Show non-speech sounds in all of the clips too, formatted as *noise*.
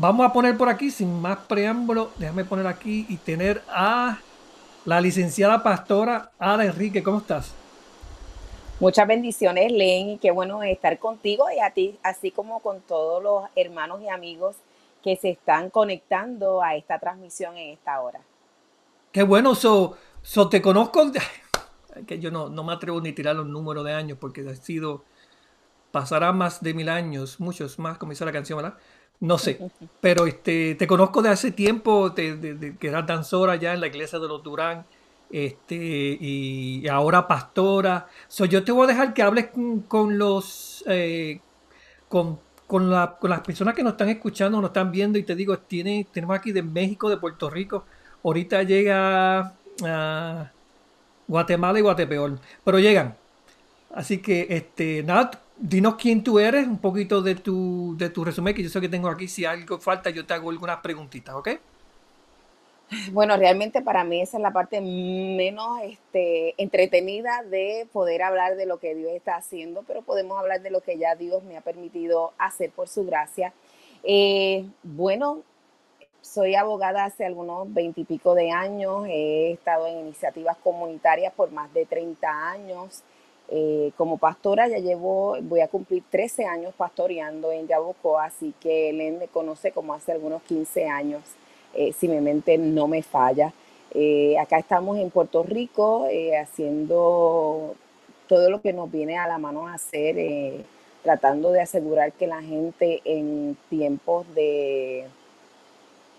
Vamos a poner por aquí, sin más preámbulo, déjame poner aquí y tener a la licenciada pastora Ada Enrique. ¿Cómo estás? Muchas bendiciones, Len, y qué bueno estar contigo y a ti, así como con todos los hermanos y amigos que se están conectando a esta transmisión en esta hora. Qué bueno, so, so te conozco, *laughs* que yo no, no me atrevo ni a tirar los números de años porque ha sido, pasará más de mil años, muchos más, como dice la canción, ¿verdad? No sé, pero este, te conozco de hace tiempo, de, que eras danzora ya en la iglesia de los Durán, este, y, ahora pastora. So, yo te voy a dejar que hables con, los, eh, con, las personas que nos están escuchando, nos están viendo, y te digo, tiene, tenemos aquí de México, de Puerto Rico, ahorita llega a Guatemala y Guatepeor, pero llegan. Así que, este, nada, dinos quién tú eres, un poquito de tu, de tu resumen, que yo sé que tengo aquí. Si algo falta, yo te hago algunas preguntitas, ¿ok? Bueno, realmente para mí esa es la parte menos este, entretenida de poder hablar de lo que Dios está haciendo, pero podemos hablar de lo que ya Dios me ha permitido hacer por su gracia. Eh, bueno, soy abogada hace algunos veintipico de años, he estado en iniciativas comunitarias por más de 30 años. Eh, como pastora ya llevo, voy a cumplir 13 años pastoreando en Yabucoa, así que él me conoce como hace algunos 15 años, eh, si mi mente no me falla. Eh, acá estamos en Puerto Rico haciendo todo lo que nos viene a la mano a hacer, tratando de asegurar que la gente en tiempos de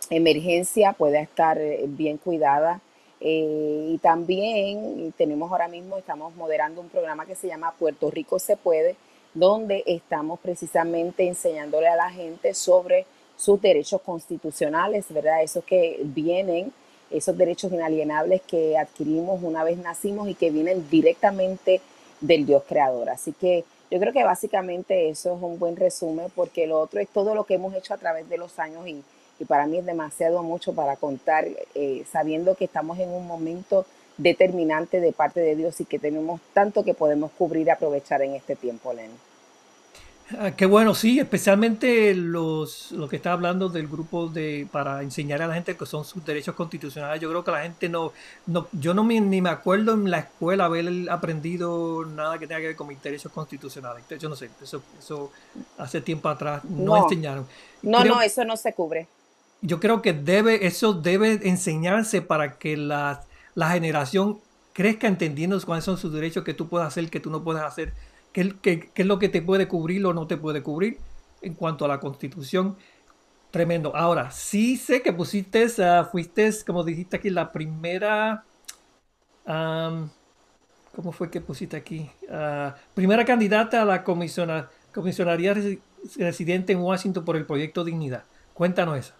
emergencia pueda estar bien cuidada eh, y también tenemos ahora mismo, estamos moderando un programa que se llama Puerto Rico se puede, donde estamos precisamente enseñándole a la gente sobre sus derechos constitucionales, ¿verdad? Esos que vienen, esos derechos inalienables que adquirimos una vez nacimos y que vienen directamente del Dios creador. Así que yo creo que básicamente eso es un buen resumen porque lo otro es todo lo que hemos hecho a través de los años y y para mí es demasiado mucho para contar, eh, sabiendo que estamos en un momento determinante de parte de Dios y que tenemos tanto que podemos cubrir y aprovechar en este tiempo, Len. Ah, qué bueno, sí, especialmente los, lo que está hablando del grupo de para enseñar a la gente que son sus derechos constitucionales. Yo creo que la gente no, no yo no me, ni me acuerdo en la escuela haber aprendido nada que tenga que ver con mis derechos constitucionales. Yo no sé, eso, eso hace tiempo atrás no, enseñaron. No, no, eso no se cubre yo creo que debe, eso debe enseñarse para que la, generación crezca entendiendo cuáles son sus derechos que tú puedes hacer, que tú no puedes hacer, qué, es lo que te puede cubrir o no te puede cubrir en cuanto a la constitución. Tremendo. Ahora, sí sé que pusiste, uh, fuiste, como dijiste aquí, la primera... ¿Cómo fue que pusiste aquí? Ah, primera candidata a la comisionaría residente en Washington por el proyecto Dignidad. Cuéntanos eso.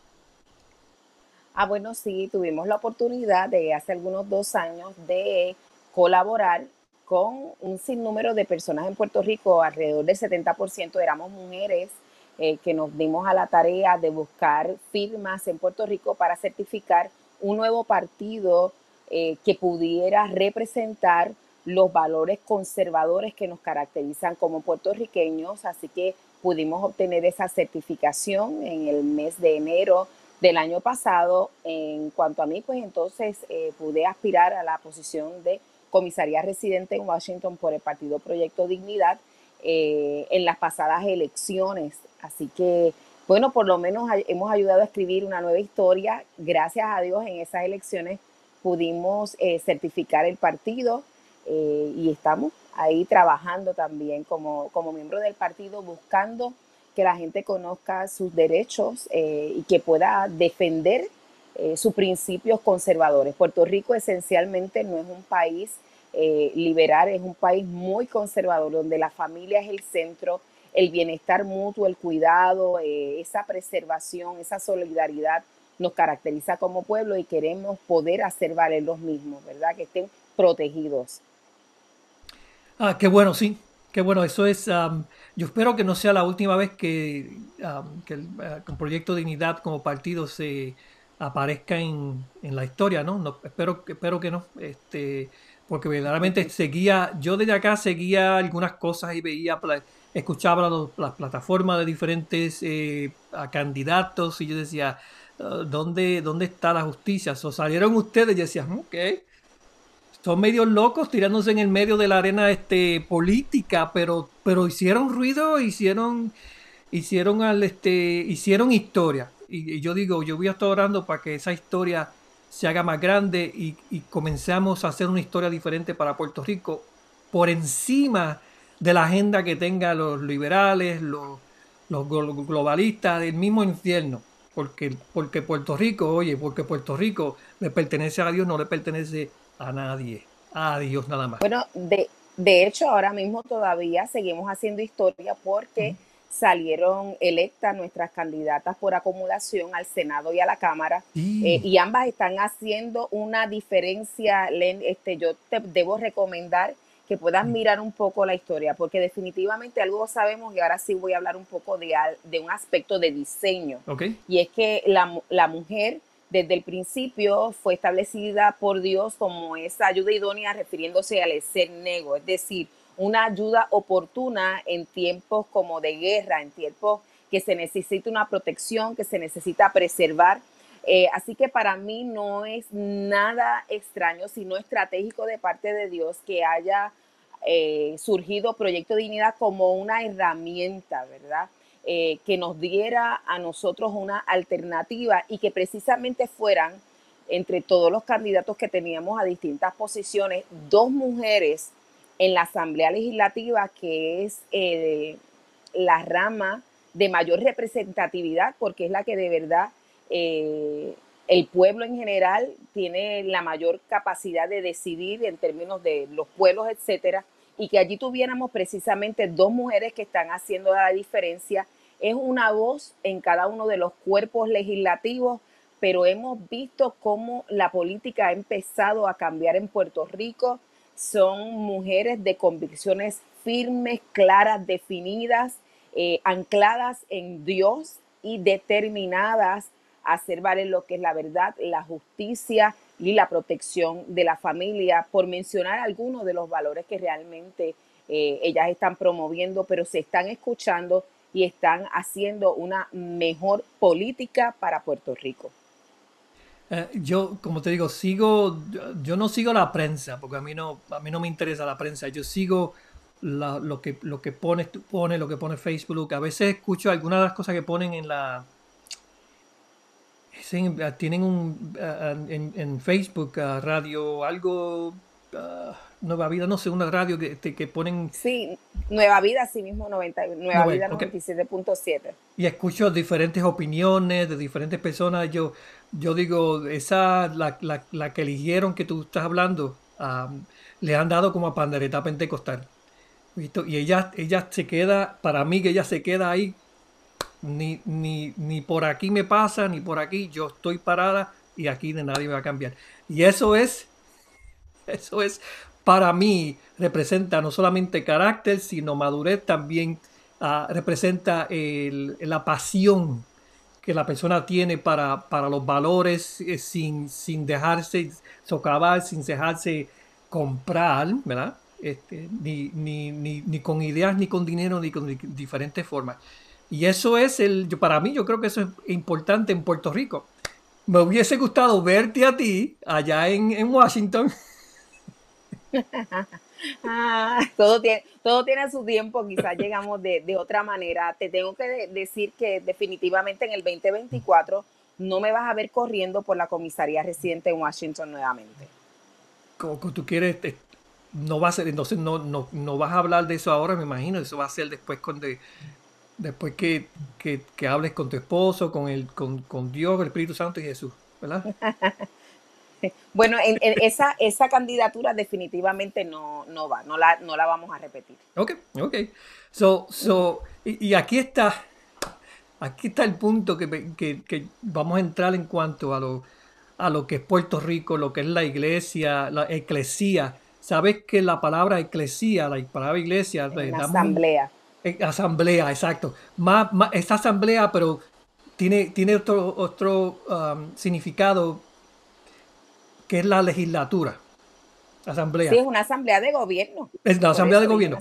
Ah, bueno, sí, tuvimos la oportunidad de hace algunos dos años de colaborar con un sinnúmero de personas en Puerto Rico, alrededor del 70% éramos mujeres eh, que nos dimos a la tarea de buscar firmas en Puerto Rico para certificar un nuevo partido eh, que pudiera representar los valores conservadores que nos caracterizan como puertorriqueños. Así que pudimos obtener esa certificación en el mes de enero del año pasado. En cuanto a mí, pues entonces eh, pude aspirar a la posición de comisaría residente en Washington por el Partido Proyecto Dignidad eh, en las pasadas elecciones. Así que, bueno, por lo menos hemos ayudado a escribir una nueva historia. Gracias a Dios en esas elecciones pudimos eh, certificar el partido y estamos ahí trabajando también como, como miembro del partido buscando que la gente conozca sus derechos eh, y que pueda defender eh, sus principios conservadores. Puerto Rico esencialmente no es un país eh, liberal, es un país muy conservador, donde la familia es el centro, el bienestar mutuo, el cuidado, esa preservación, esa solidaridad nos caracteriza como pueblo y queremos poder hacer valer los mismos, ¿verdad? Que estén protegidos. Ah, qué bueno, sí. Qué bueno, eso es. Yo espero que no sea la última vez que, que el, eh, Proyecto Dignidad como partido se aparezca en, en la historia, ¿no? ¿no? espero, espero que no. Este, porque verdaderamente seguía, yo desde acá seguía algunas cosas y veía, escuchaba las plataformas de diferentes eh, candidatos y yo decía, ah, ¿dónde, ¿dónde está la justicia? O salieron ustedes y decían, ok, son medios locos tirándose en el medio de la arena este, política, pero, pero hicieron ruido, hicieron, hicieron, al, este, hicieron historia. Y, yo digo, yo voy a estar orando para que esa historia se haga más grande y, y comenzamos a hacer una historia diferente para Puerto Rico por encima de la agenda que tengan los liberales, los, los globalistas, del mismo infierno. Porque, porque Puerto Rico, oye, porque Puerto Rico le pertenece a Dios, no le pertenece a nadie, a Dios nada más. Bueno, de, de hecho, ahora mismo todavía seguimos haciendo historia porque salieron electas nuestras candidatas por acumulación al Senado y a la Cámara eh, y ambas están haciendo una diferencia. Este, yo te debo recomendar que puedas mirar un poco la historia, porque definitivamente algo sabemos y ahora sí voy a hablar un poco de, de un aspecto de diseño. Y es que la, la mujer desde el principio fue establecida por Dios como esa ayuda idónea refiriéndose al ser nego, es decir, una ayuda oportuna en tiempos como de guerra, en tiempos que se necesita una protección, que se necesita preservar. Eh, así que para mí no es nada extraño, sino estratégico de parte de Dios que haya eh, surgido Proyecto Dignidad como una herramienta, ¿verdad? Eh, que nos diera a nosotros una alternativa y que precisamente fueran entre todos los candidatos que teníamos a distintas posiciones, dos mujeres en la Asamblea Legislativa, que es eh, la rama de mayor representatividad, porque es la que de verdad eh, el pueblo en general tiene la mayor capacidad de decidir en términos de los pueblos, etcétera, y que allí tuviéramos precisamente dos mujeres que están haciendo la diferencia. Es una voz en cada uno de los cuerpos legislativos, pero hemos visto cómo la política ha empezado a cambiar en Puerto Rico son mujeres de convicciones firmes, claras, definidas, eh, ancladas en Dios y determinadas a hacer valer lo que es la verdad, la justicia y la protección de la familia, por mencionar algunos de los valores que realmente eh, ellas están promoviendo, pero se están escuchando y están haciendo una mejor política para Puerto Rico. Eh, yo, como te digo, sigo, yo no sigo la prensa, porque a mí no, a mí no me interesa la prensa. Yo sigo lo, que, lo que pones, pone, lo que pone Facebook. A veces escucho algunas de las cosas que ponen en la... tienen un... en, en Facebook, radio, algo... Ah, Nueva Vida, no sé, una radio que, que ponen... Sí, Nueva Vida, sí mismo, 90, Nueva Vida 97.7. Y escucho diferentes opiniones de diferentes personas. Yo, yo digo, esa, la, la, la que eligieron que tú estás hablando, le han dado como a pandereta pentecostal. Y ella, ella se queda, para mí que ella se queda ahí, ni, ni, ni por aquí me pasa, ni por aquí, yo estoy parada y aquí de nadie me va a cambiar. Y eso es, *laughs* eso es para mí representa no solamente carácter, sino madurez, también ah, representa la pasión que la persona tiene para, para los valores eh, sin, sin dejarse socavar, sin dejarse comprar, ¿verdad? Este, ni, ni, ni, ni, con ideas, ni con dinero, ni con diferentes formas. Y eso es el, para mí, yo creo que eso es importante en Puerto Rico. Me hubiese gustado verte a ti allá en, en Washington ah, todo, tiene, todo tiene su tiempo, quizás llegamos de, otra manera. Te tengo que decir que definitivamente en el 2024 no me vas a ver corriendo por la comisaría residente en Washington nuevamente. Como tú quieres, no va a ser, entonces no, no, no vas a hablar de eso ahora, me imagino, eso va a ser después cuando después que, que, hables con tu esposo, con el, con, con Dios, el Espíritu Santo y Jesús, ¿verdad? *laughs* Bueno, en, esa, esa candidatura definitivamente no, no va, no la, no la vamos a repetir. Ok, ok. So, so, y, aquí está, aquí está el punto que, que, vamos a entrar en cuanto a lo, a lo que es Puerto Rico, lo que es la iglesia, la eclesía. Sabes que la palabra eclesía, la palabra iglesia, asamblea. Asamblea, exacto. Más, más, esta asamblea, pero tiene, tiene otro, otro um, significado que es la legislatura. Asamblea. Sí, es una asamblea de gobierno. Es la asamblea de gobierno.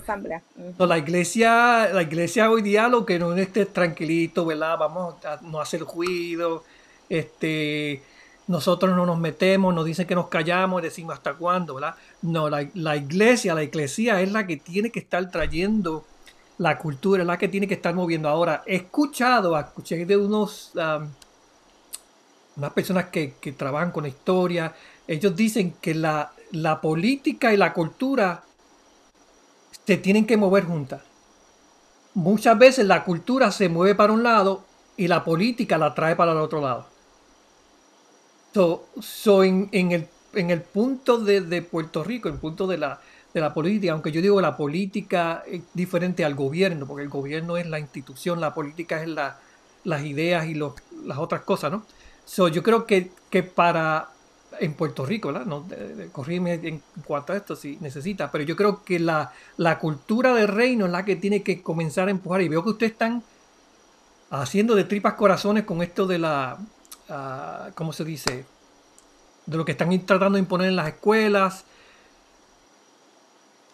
la iglesia, la iglesia hoy día lo que no esté tranquilito, ¿verdad? Vamos a no hacer ruido, este, nosotros no nos metemos, nos dicen que nos callamos, decimos hasta cuándo, ¿verdad? No, la, la iglesia, la iglesia es la que tiene que estar trayendo la cultura, es la que tiene que estar moviendo. Ahora, he escuchado, escuché de unos, unas personas que, trabajan con historia, ellos dicen que la, la política y la cultura se tienen que mover juntas. Muchas veces la cultura se mueve para un lado y la política la trae para el otro lado. En, el, en, el, punto de, Puerto Rico, en el punto de la, de la política, aunque yo digo la política es diferente al gobierno, porque el gobierno es la institución, la política es la, las ideas y las otras cosas, ¿no? So, yo creo que, que para, en Puerto Rico, ¿verdad? No, corrígeme en cuanto a esto si necesita, pero yo creo que la, la, cultura del reino es la que tiene que comenzar a empujar. Y veo que ustedes están haciendo de tripas corazones con esto de la, uh, ¿cómo se dice? De lo que están tratando de imponer en las escuelas.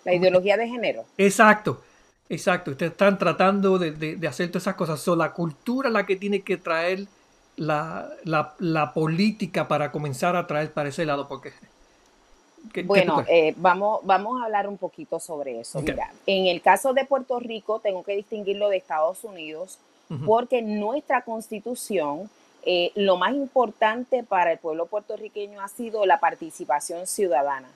La ideología de género. Exacto, exacto. Ustedes están tratando de, de, de hacer todas esas cosas. So, la cultura es la que tiene que traer la, la, política para comenzar a traer para ese lado? Porque, bueno, eh, vamos, vamos a hablar un poquito sobre eso. Mira, en el caso de Puerto Rico, tengo que distinguirlo de Estados Unidos, porque nuestra constitución, eh, lo más importante para el pueblo puertorriqueño ha sido la participación ciudadana.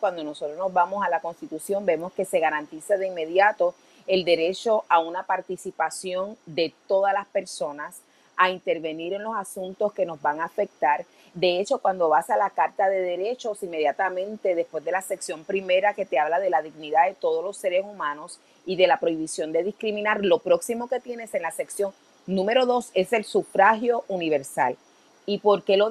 Cuando nosotros nos vamos a la constitución, vemos que se garantiza de inmediato el derecho a una participación de todas las personas a intervenir en los asuntos que nos van a afectar. De hecho, cuando vas a la Carta de Derechos, inmediatamente después de la sección primera que te habla de la dignidad de todos los seres humanos y de la prohibición de discriminar, lo próximo que tienes en la sección número dos es el sufragio universal. ¿Y por qué lo,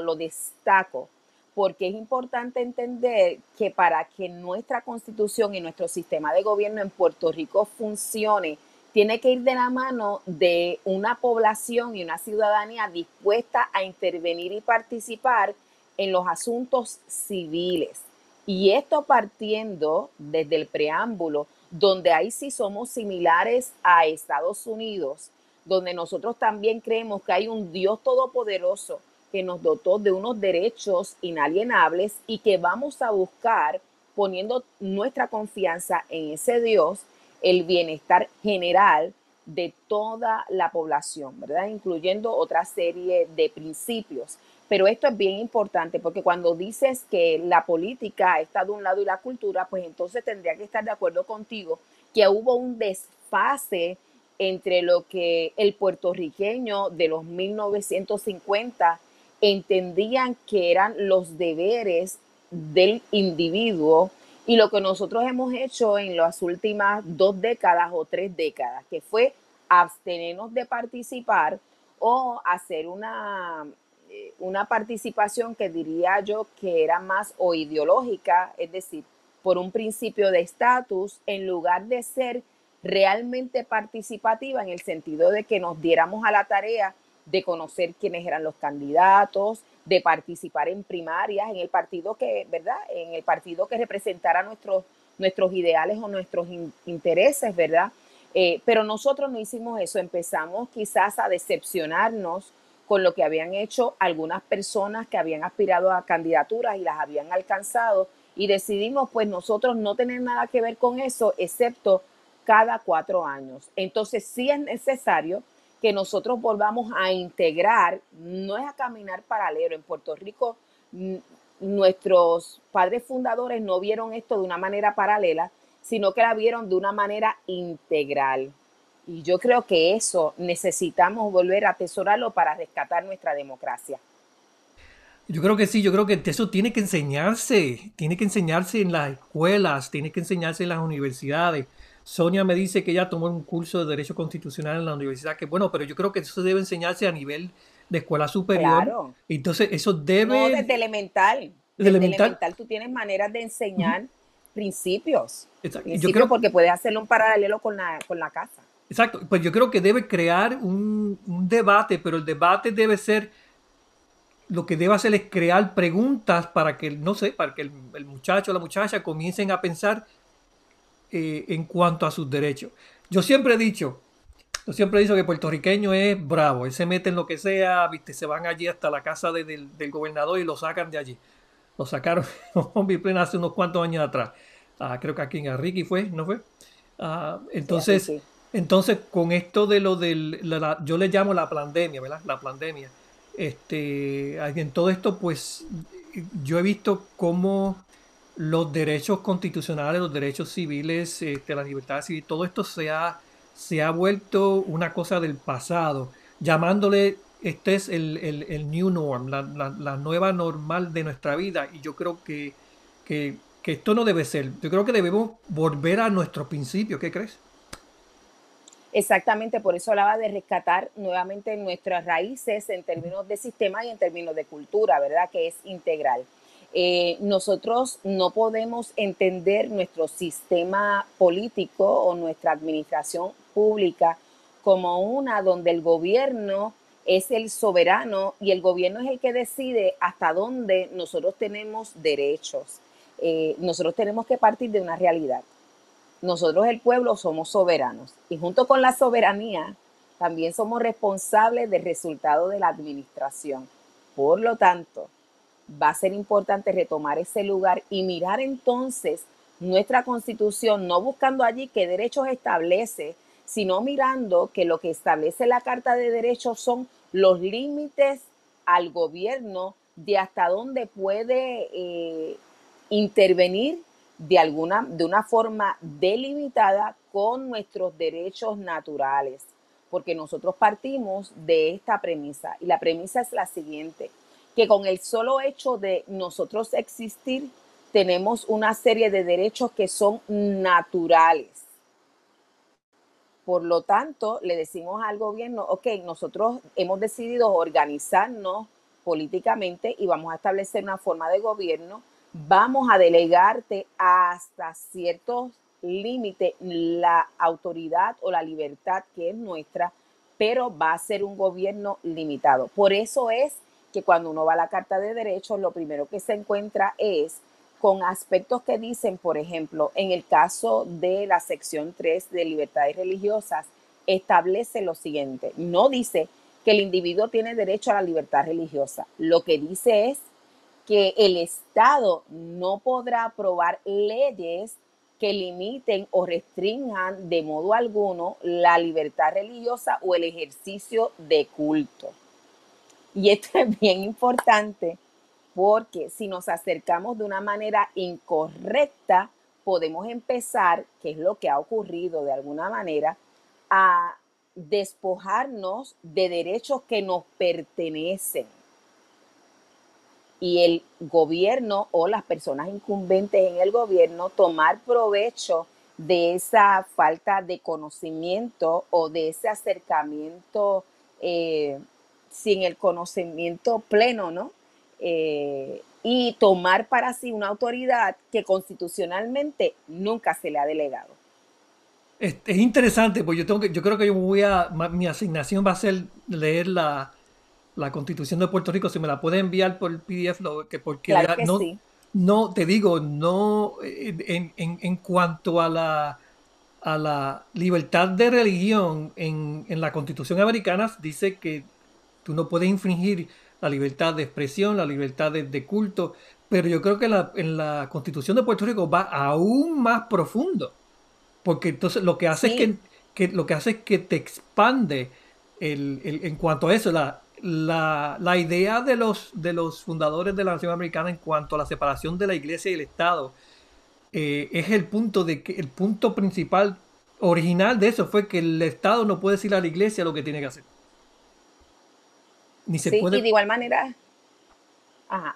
lo, destaco? Porque es importante entender que para que nuestra constitución y nuestro sistema de gobierno en Puerto Rico funcione, tiene que ir de la mano de una población y una ciudadanía dispuesta a intervenir y participar en los asuntos civiles. Y esto partiendo desde el preámbulo, donde ahí sí somos similares a Estados Unidos, donde nosotros también creemos que hay un Dios todopoderoso que nos dotó de unos derechos inalienables y que vamos a buscar poniendo nuestra confianza en ese Dios el bienestar general de toda la población, ¿verdad? Incluyendo otra serie de principios. Pero esto es bien importante porque cuando dices que la política está de un lado y la cultura, pues entonces tendría que estar de acuerdo contigo que hubo un desfase entre lo que el puertorriqueño de los 1950 entendían que eran los deberes del individuo y lo que nosotros hemos hecho en las últimas dos décadas o tres décadas, que fue abstenernos de participar o hacer una, eh, una participación que diría yo que era más o ideológica, es decir, por un principio de estatus, en lugar de ser realmente participativa en el sentido de que nos diéramos a la tarea de conocer quiénes eran los candidatos, de participar en primarias, en el partido que, ¿verdad? En el partido que representara nuestros, nuestros ideales o nuestros intereses, ¿verdad? Eh, pero nosotros no hicimos eso, empezamos quizás a decepcionarnos con lo que habían hecho algunas personas que habían aspirado a candidaturas y las habían alcanzado y decidimos pues nosotros no tener nada que ver con eso, excepto cada cuatro años. Entonces sí es necesario que nosotros volvamos a integrar, no es a caminar paralelo. En Puerto Rico, nuestros padres fundadores no vieron esto de una manera paralela, sino que la vieron de una manera integral. Y yo creo que eso necesitamos volver a atesorarlo para rescatar nuestra democracia. Yo creo que sí, yo creo que eso tiene que enseñarse, tiene que enseñarse en las escuelas, tiene que enseñarse en las universidades Sonia me dice que ella tomó un curso de Derecho Constitucional en la universidad, que bueno, pero yo creo que eso debe enseñarse a nivel de escuela superior. Claro. Entonces, eso debe... No, desde elemental. Desde, elemental. tú tienes maneras de enseñar principios. Exacto. yo creo, porque puedes hacerlo un paralelo con la, con la casa. Exacto, pues yo creo que debe crear un, debate, pero el debate debe ser, lo que debe hacer es crear preguntas para que, no sé, para que el, muchacho o la muchacha comiencen a pensar eh, en cuanto a sus derechos. Yo siempre he dicho, yo siempre he dicho que el puertorriqueño es bravo, él se mete en lo que sea, viste, se van allí hasta la casa del, gobernador y lo sacan de allí. Lo sacaron *laughs* hace unos cuantos años atrás. Ah, creo que aquí en Enrique fue, ¿no fue? Ah, entonces, entonces, con esto de lo del, yo le llamo la pandemia, ¿verdad? La pandemia. Este, en todo esto, pues, yo he visto cómo los derechos constitucionales, los derechos civiles, este, la libertad civil, todo esto se ha, se ha vuelto una cosa del pasado, llamándole, este es el, el, new norm, la, la, nueva normal de nuestra vida. Y yo creo que, que, que esto no debe ser. Yo creo que debemos volver a nuestros principios. ¿Qué crees? Exactamente, por eso hablaba de rescatar nuevamente nuestras raíces en términos de sistema y en términos de cultura, ¿verdad? Que es integral. Eh, nosotros no podemos entender nuestro sistema político o nuestra administración pública como una donde el gobierno es el soberano y el gobierno es el que decide hasta dónde nosotros tenemos derechos. Eh, nosotros tenemos que partir de una realidad nosotros el pueblo somos soberanos y junto con la soberanía también somos responsables del resultado de la administración. Por lo tanto, va a ser importante retomar ese lugar y mirar entonces nuestra constitución, no buscando allí qué derechos establece, sino mirando que lo que establece la Carta de Derechos son los límites al gobierno de hasta dónde puede eh, intervenir de alguna, de una forma delimitada con nuestros derechos naturales, porque nosotros partimos de esta premisa y la premisa es la siguiente, que con el solo hecho de nosotros existir tenemos una serie de derechos que son naturales. Por lo tanto, le decimos al gobierno, ok, nosotros hemos decidido organizarnos políticamente y vamos a establecer una forma de gobierno vamos a delegarte hasta ciertos límites la autoridad o la libertad que es nuestra, pero va a ser un gobierno limitado. Por eso es que cuando uno va a la Carta de Derechos, lo primero que se encuentra es con aspectos que dicen, por ejemplo, en el caso de la sección 3 de libertades religiosas, establece lo siguiente, no dice que el individuo tiene derecho a la libertad religiosa, lo que dice es que el Estado no podrá aprobar leyes que limiten o restrinjan de modo alguno la libertad religiosa o el ejercicio de culto. Y esto es bien importante porque si nos acercamos de una manera incorrecta, podemos empezar, que es lo que ha ocurrido de alguna manera, a despojarnos de derechos que nos pertenecen. Y el gobierno o las personas incumbentes en el gobierno tomar provecho de esa falta de conocimiento o de ese acercamiento eh, sin el conocimiento pleno, ¿no? Eh, y tomar para sí una autoridad que constitucionalmente nunca se le ha delegado. Es, interesante, pues yo tengo que, yo creo que yo voy a, mi asignación va a ser leer la, la constitución de Puerto Rico, si me la puede enviar por PDF, lo, que porque no, no, te digo, no, en, en, cuanto a la, a la libertad de religión en, en, la constitución americana, dice que tú no puedes infringir la libertad de expresión, la libertad de, culto, pero yo creo que la, en la constitución de Puerto Rico va aún más profundo, porque entonces lo que hace es que, que, lo que hace es que te expande el, el, en cuanto a eso, la, la, la, idea de los, de los fundadores de la nación americana en cuanto a la separación de la iglesia y el Estado eh, es el punto de que el punto principal original de eso fue que el Estado no puede decir a la iglesia lo que tiene que hacer. Ni se puede... y de igual manera,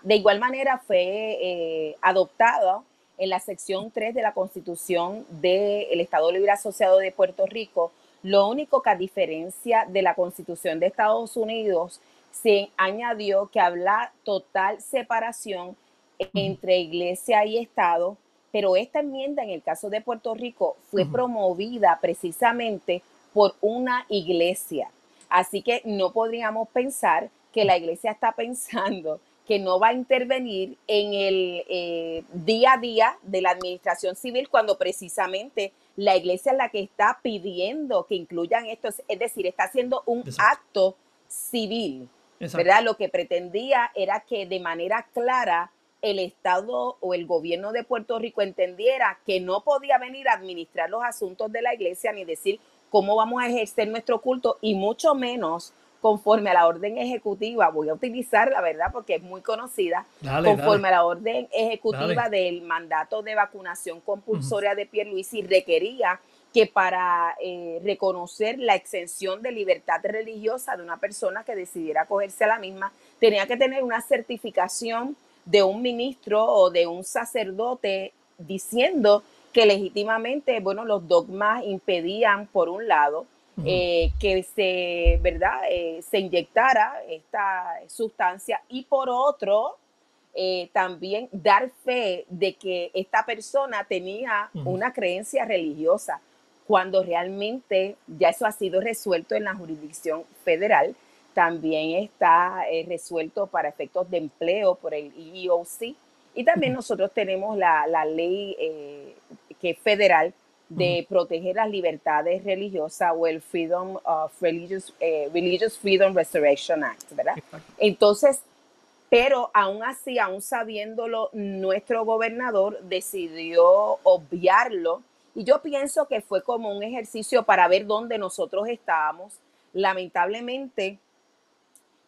de igual manera fue eh, adoptado en la sección 3 de la Constitución del Estado Libre Asociado de Puerto Rico, lo único que a diferencia de la Constitución de Estados Unidos, se añadió que habla total separación entre iglesia y Estado, pero esta enmienda en el caso de Puerto Rico fue promovida precisamente por una iglesia. Así que no podríamos pensar que la iglesia está pensando que no va a intervenir en el eh, día a día de la administración civil cuando precisamente la iglesia es la que está pidiendo que incluyan esto, es decir, está haciendo un acto civil, ¿verdad? Lo que pretendía era que de manera clara el Estado o el gobierno de Puerto Rico entendiera que no podía venir a administrar los asuntos de la iglesia ni decir cómo vamos a ejercer nuestro culto y mucho menos conforme a la orden ejecutiva, voy a utilizar la verdad porque es muy conocida, conforme a la orden ejecutiva del mandato de vacunación compulsoria de Pierluisi requería que para eh, reconocer la exención de libertad religiosa de una persona que decidiera acogerse a la misma, tenía que tener una certificación de un ministro o de un sacerdote diciendo que legítimamente, bueno, los dogmas impedían, por un lado, eh, que se, ¿verdad? Eh, se inyectara esta sustancia y por otro, eh, también dar fe de que esta persona tenía una creencia religiosa, cuando realmente ya eso ha sido resuelto en la jurisdicción federal, también está resuelto para efectos de empleo por el EEOC y también nosotros tenemos la, la ley que es federal de proteger las libertades religiosas o el Freedom of Religious, eh, Religious Freedom Restoration Act, ¿verdad? Entonces, pero aún así, aún sabiéndolo, nuestro gobernador decidió obviarlo y yo pienso que fue como un ejercicio para ver dónde nosotros estábamos. Lamentablemente,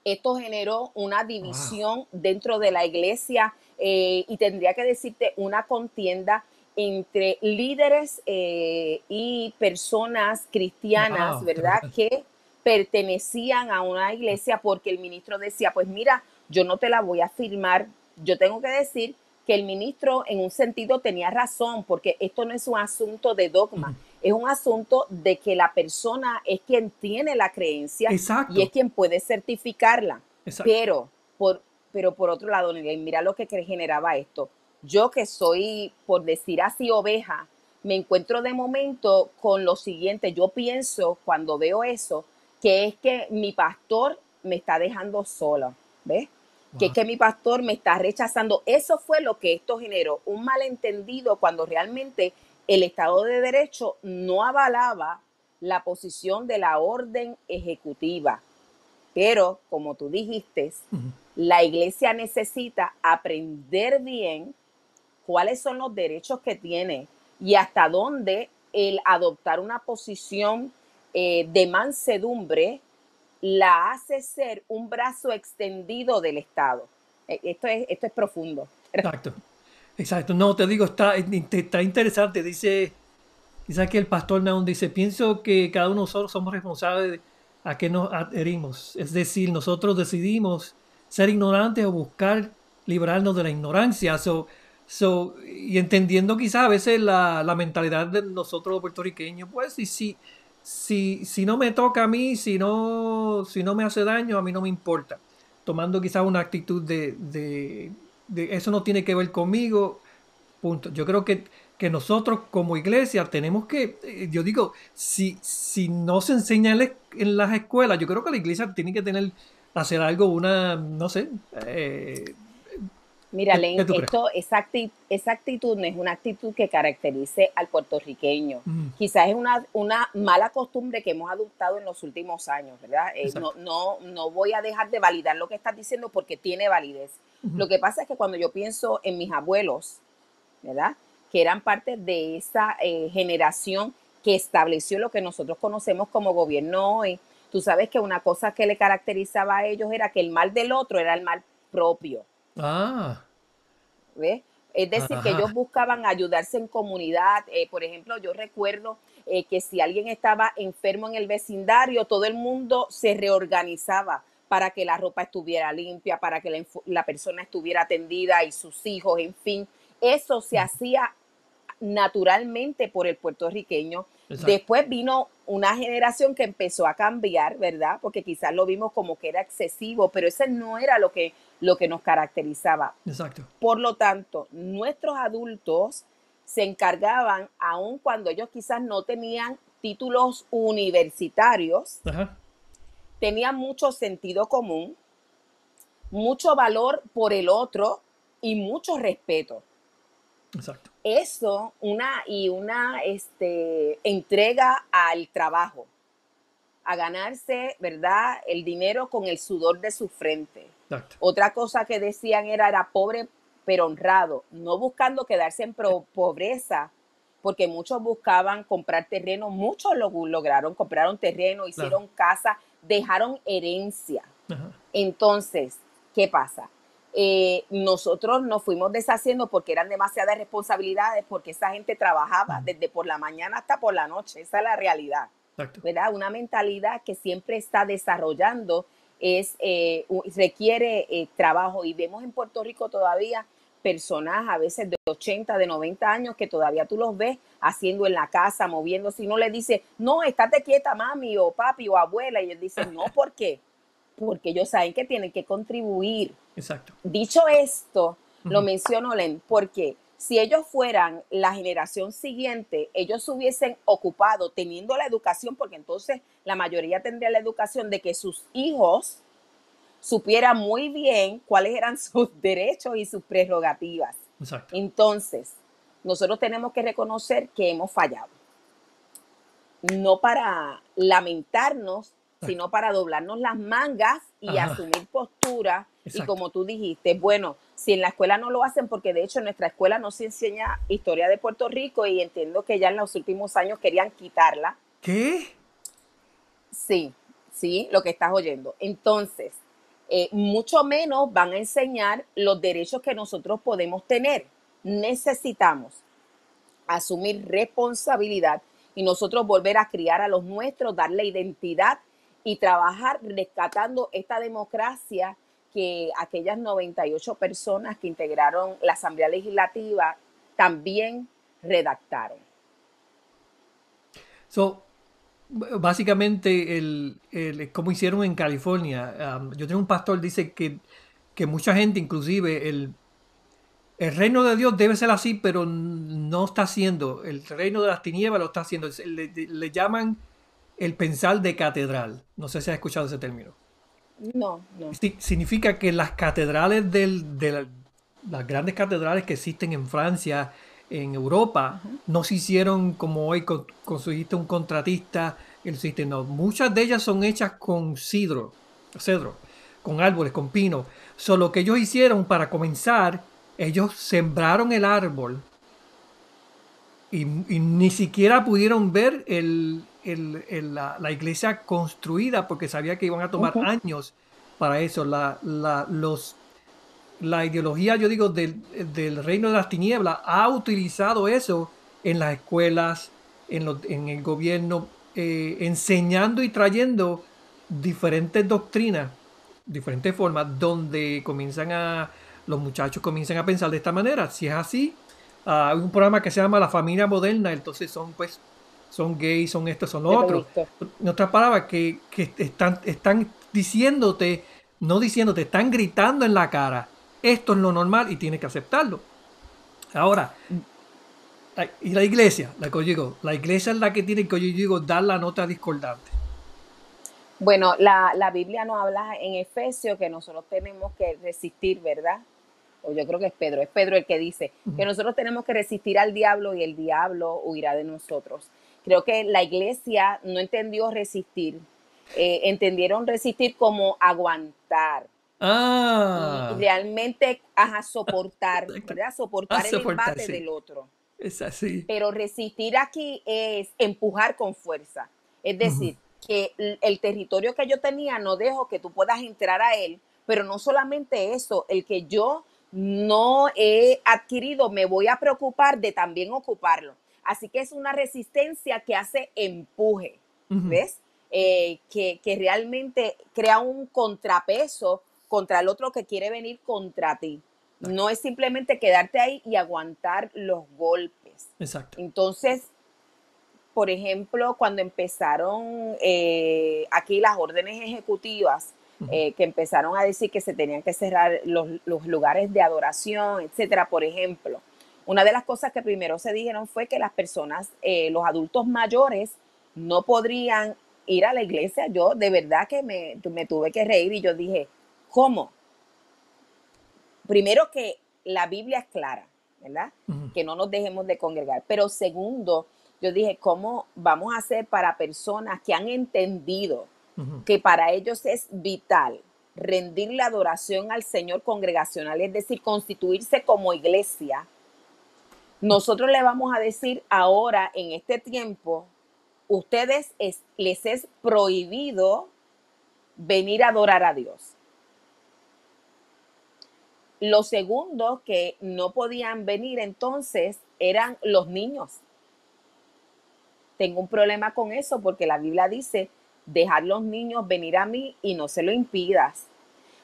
esto generó una división dentro de la iglesia eh, y tendría que decirte una contienda entre líderes eh, y personas cristianas, ¿verdad? Que pertenecían a una iglesia porque el ministro decía, pues mira, yo no te la voy a firmar, yo tengo que decir que el ministro en un sentido tenía razón, porque esto no es un asunto de dogma, es un asunto de que la persona es quien tiene la creencia y es quien puede certificarla. Pero por, pero por otro lado, mira lo que generaba esto yo que soy, por decir así, oveja, me encuentro de momento con lo siguiente. Yo pienso cuando veo eso, que es que mi pastor me está dejando sola, ¿ves? Que es que mi pastor me está rechazando. Eso fue lo que esto generó, un malentendido cuando realmente el Estado de Derecho no avalaba la posición de la orden ejecutiva. Pero, como tú dijiste, la iglesia necesita aprender bien cuáles son los derechos que tiene y hasta dónde el adoptar una posición eh, de mansedumbre la hace ser un brazo extendido del Estado. E, esto es, esto es profundo. Exacto, exacto. No, te digo, está, está interesante. Dice, dice que el pastor Naum dice, pienso que cada uno de nosotros somos responsables de a qué nos adherimos. Es decir, nosotros decidimos ser ignorantes o buscar librarnos de la ignorancia. So, y entendiendo quizás a veces la, la, mentalidad de nosotros los puertorriqueños, pues, y si, si, si no me toca a mí, si no, si no me hace daño, a mí no me importa. Tomando quizás una actitud de, de, de eso no tiene que ver conmigo, punto. Yo creo que, que nosotros como iglesia tenemos que, eh, yo digo, si, si no se enseña en las escuelas, yo creo que la iglesia tiene que tener, hacer algo, una, no sé, eh, Mira, Len, esto, esa, actitud, esa actitud no es una actitud que caracterice al puertorriqueño. Mm. Quizás es una, una mala costumbre que hemos adoptado en los últimos años, ¿verdad? Eh, no, no, no voy a dejar de validar lo que estás diciendo porque tiene validez. Lo que pasa es que cuando yo pienso en mis abuelos, ¿verdad? Que eran parte de esa eh, generación que estableció lo que nosotros conocemos como gobierno hoy, tú sabes que una cosa que le caracterizaba a ellos era que el mal del otro era el mal propio. Ah. Es decir, que ellos buscaban ayudarse en comunidad. Eh, por ejemplo, yo recuerdo eh, que si alguien estaba enfermo en el vecindario, todo el mundo se reorganizaba para que la ropa estuviera limpia, para que la, persona estuviera atendida y sus hijos, en fin. Eso se hacía naturalmente por el puertorriqueño. Después vino una generación que empezó a cambiar, ¿verdad? Porque quizás lo vimos como que era excesivo, pero ese no era lo que, lo que nos caracterizaba. Exacto. Por lo tanto, nuestros adultos se encargaban, aun cuando ellos quizás no tenían títulos universitarios, tenían mucho sentido común, mucho valor por el otro y mucho respeto. Exacto. Eso, una y una este, entrega al trabajo, a ganarse, ¿verdad? El dinero con el sudor de su frente. Otra cosa que decían era, era pobre pero honrado, no buscando quedarse en pobreza, porque muchos buscaban comprar terreno, muchos lo lograron, compraron terreno, hicieron casa, dejaron herencia. Entonces, ¿qué pasa? Eh, nosotros nos fuimos deshaciendo porque eran demasiadas responsabilidades, porque esa gente trabajaba desde por la mañana hasta por la noche, esa es la realidad. ¿Verdad? Una mentalidad que siempre está desarrollando es, eh, requiere eh, trabajo y vemos en Puerto Rico todavía personas a veces de 80, de 90 años que todavía tú los ves haciendo en la casa, moviéndose y no le dice, no, estate quieta mami o papi o abuela y él dice, no, ¿por qué? Porque ellos saben que tienen que contribuir Exacto. Dicho esto, lo menciono, Len, porque si ellos fueran la generación siguiente, ellos se hubiesen ocupado teniendo la educación, porque entonces la mayoría tendría la educación de que sus hijos supieran muy bien cuáles eran *laughs* sus derechos y sus prerrogativas. Exacto. Entonces, nosotros tenemos que reconocer que hemos fallado. No para lamentarnos, sino para doblarnos las mangas y asumir postura. Y como tú dijiste, bueno, si en la escuela no lo hacen, porque de hecho en nuestra escuela no se enseña historia de Puerto Rico y entiendo que ya en los últimos años querían quitarla. ¿Qué? Sí, sí, lo que estás oyendo. Entonces, eh, mucho menos van a enseñar los derechos que nosotros podemos tener. Necesitamos asumir responsabilidad y nosotros volver a criar a los nuestros, darle identidad y trabajar rescatando esta democracia que aquellas 98 personas que integraron la Asamblea Legislativa también redactaron. So, básicamente, el, como hicieron en California, um, yo tengo un pastor dice que, que mucha gente, inclusive el, el reino de Dios debe ser así, pero no está haciendo. El reino de las tinieblas lo está haciendo. le llaman el pensar de catedral. No sé si has escuchado ese término. No, no. significa que las catedrales de las grandes catedrales que existen en Francia, en Europa, no se hicieron como hoy construiste un contratista, el sistema. Muchas de ellas son hechas con cedro, cedro, con árboles, con pino. Solo que ellos hicieron para comenzar, ellos sembraron el árbol y ni siquiera pudieron ver el, la, iglesia construida porque sabía que iban a tomar años para eso. La, los, la ideología, yo digo, del, reino de las tinieblas ha utilizado eso en las escuelas, en, en el gobierno, eh, enseñando y trayendo diferentes doctrinas, diferentes formas, donde comienzan a, los muchachos comienzan a pensar de esta manera. Si es así, ah, hay un programa que se llama La Familia Moderna, entonces son pues son gays, son estos, son otros. En otras palabras, que, están, están diciéndote, no diciéndote, están gritando en la cara, esto es lo normal y tienes que aceptarlo. Ahora, y la iglesia, la que yo digo, la iglesia es la que tiene que yo digo dar la nota discordante. Bueno, la, la Biblia nos habla en Efesios que nosotros tenemos que resistir, ¿verdad? O yo creo que es Pedro, es Pedro el que dice que nosotros tenemos que resistir al diablo y el diablo huirá de nosotros. Creo que la iglesia no entendió resistir, eh, entendieron resistir como aguantar. Ah. Y realmente, ajá, soportar, *laughs* ¿verdad? Soportar el embate del otro. Es así. Pero resistir aquí es empujar con fuerza. Es decir, que el territorio que yo tenía no dejo que tú puedas entrar a él, pero no solamente eso, el que yo no he adquirido, me voy a preocupar de también ocuparlo. Así que es una resistencia que hace empuje, ¿ves? Eh, que, realmente crea un contrapeso contra el otro que quiere venir contra ti. No es simplemente quedarte ahí y aguantar los golpes. Exacto. Entonces, por ejemplo, cuando empezaron eh, aquí las órdenes ejecutivas, eh, que empezaron a decir que se tenían que cerrar los, lugares de adoración, etcétera, por ejemplo, una de las cosas que primero se dijeron fue que las personas, eh, los adultos mayores, no podrían ir a la iglesia. Yo de verdad que me, me tuve que reír y yo dije, ¿cómo? Primero que la Biblia es clara, ¿verdad? Que no nos dejemos de congregar. Pero segundo, yo dije, ¿cómo vamos a hacer para personas que han entendido que para ellos es vital rendir la adoración al Señor congregacional, es decir, constituirse como iglesia? Nosotros le vamos a decir ahora, en este tiempo, ustedes les es prohibido venir a adorar a Dios. Los segundos que no podían venir entonces eran los niños. Tengo un problema con eso porque la Biblia dice, dejar los niños venir a mí y no se lo impidas.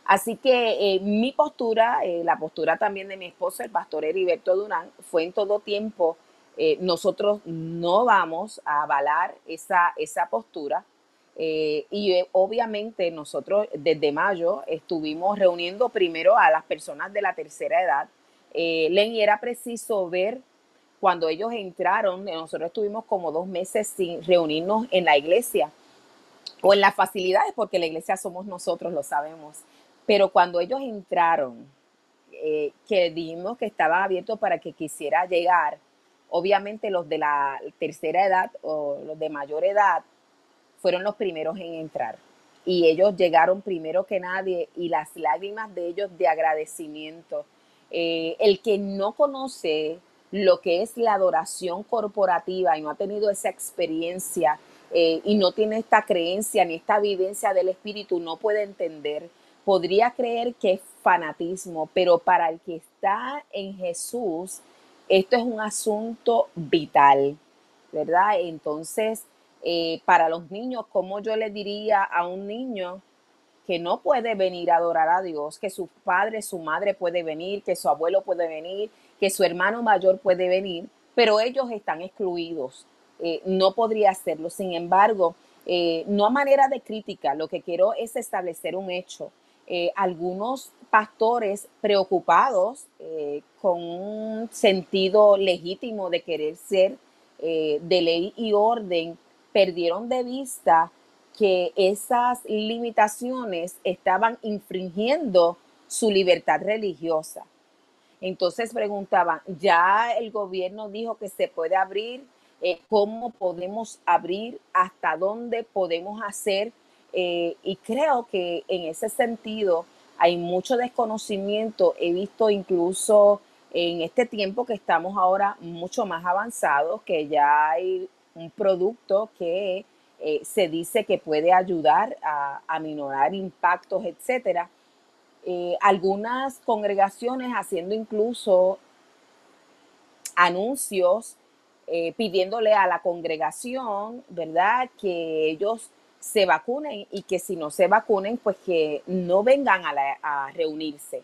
Así que eh, mi postura, eh, la postura también de mi esposo, el pastor Heriberto Durán, fue en todo tiempo, eh, nosotros no vamos a avalar esa, esa postura. y obviamente nosotros desde mayo estuvimos reuniendo primero a las personas de la tercera edad. Len, y era preciso ver cuando ellos entraron, nosotros estuvimos como dos meses sin reunirnos en la iglesia o en las facilidades, porque la iglesia somos nosotros, lo sabemos. Pero cuando ellos entraron, eh, que dijimos que estaba abierto para que quisiera llegar, obviamente los de la tercera edad o los de mayor edad fueron los primeros en entrar. Y ellos llegaron primero que nadie y las lágrimas de ellos de agradecimiento. Eh, el que no conoce lo que es la adoración corporativa y no ha tenido esa experiencia eh, y no tiene esta creencia ni esta vivencia del espíritu, no puede entender. Podría creer que es fanatismo, pero para el que está en Jesús, esto es un asunto vital, ¿verdad? Entonces, eh, para los niños, ¿cómo yo le diría a un niño que no puede venir a adorar a Dios, que su padre, su madre puede venir, que su abuelo puede venir, que su hermano mayor puede venir, pero ellos están excluidos. Eh, no podría hacerlo. Sin embargo, eh, no a manera de crítica, lo que quiero es establecer un hecho. Eh, algunos pastores preocupados con un sentido legítimo de querer ser de ley y orden, perdieron de vista que esas limitaciones estaban infringiendo su libertad religiosa. Entonces preguntaban, ya el gobierno dijo que se puede abrir, eh, cómo podemos abrir, hasta dónde podemos hacer. Eh, y creo que en ese sentido hay mucho desconocimiento. He visto incluso en este tiempo que estamos ahora mucho más avanzados, que ya hay un producto que eh, se dice que puede ayudar a, a minorar impactos, etcétera eh, algunas congregaciones haciendo incluso anuncios pidiéndole a la congregación, ¿verdad?, que ellos se vacunen y que si no se vacunen, pues que no vengan a, reunirse.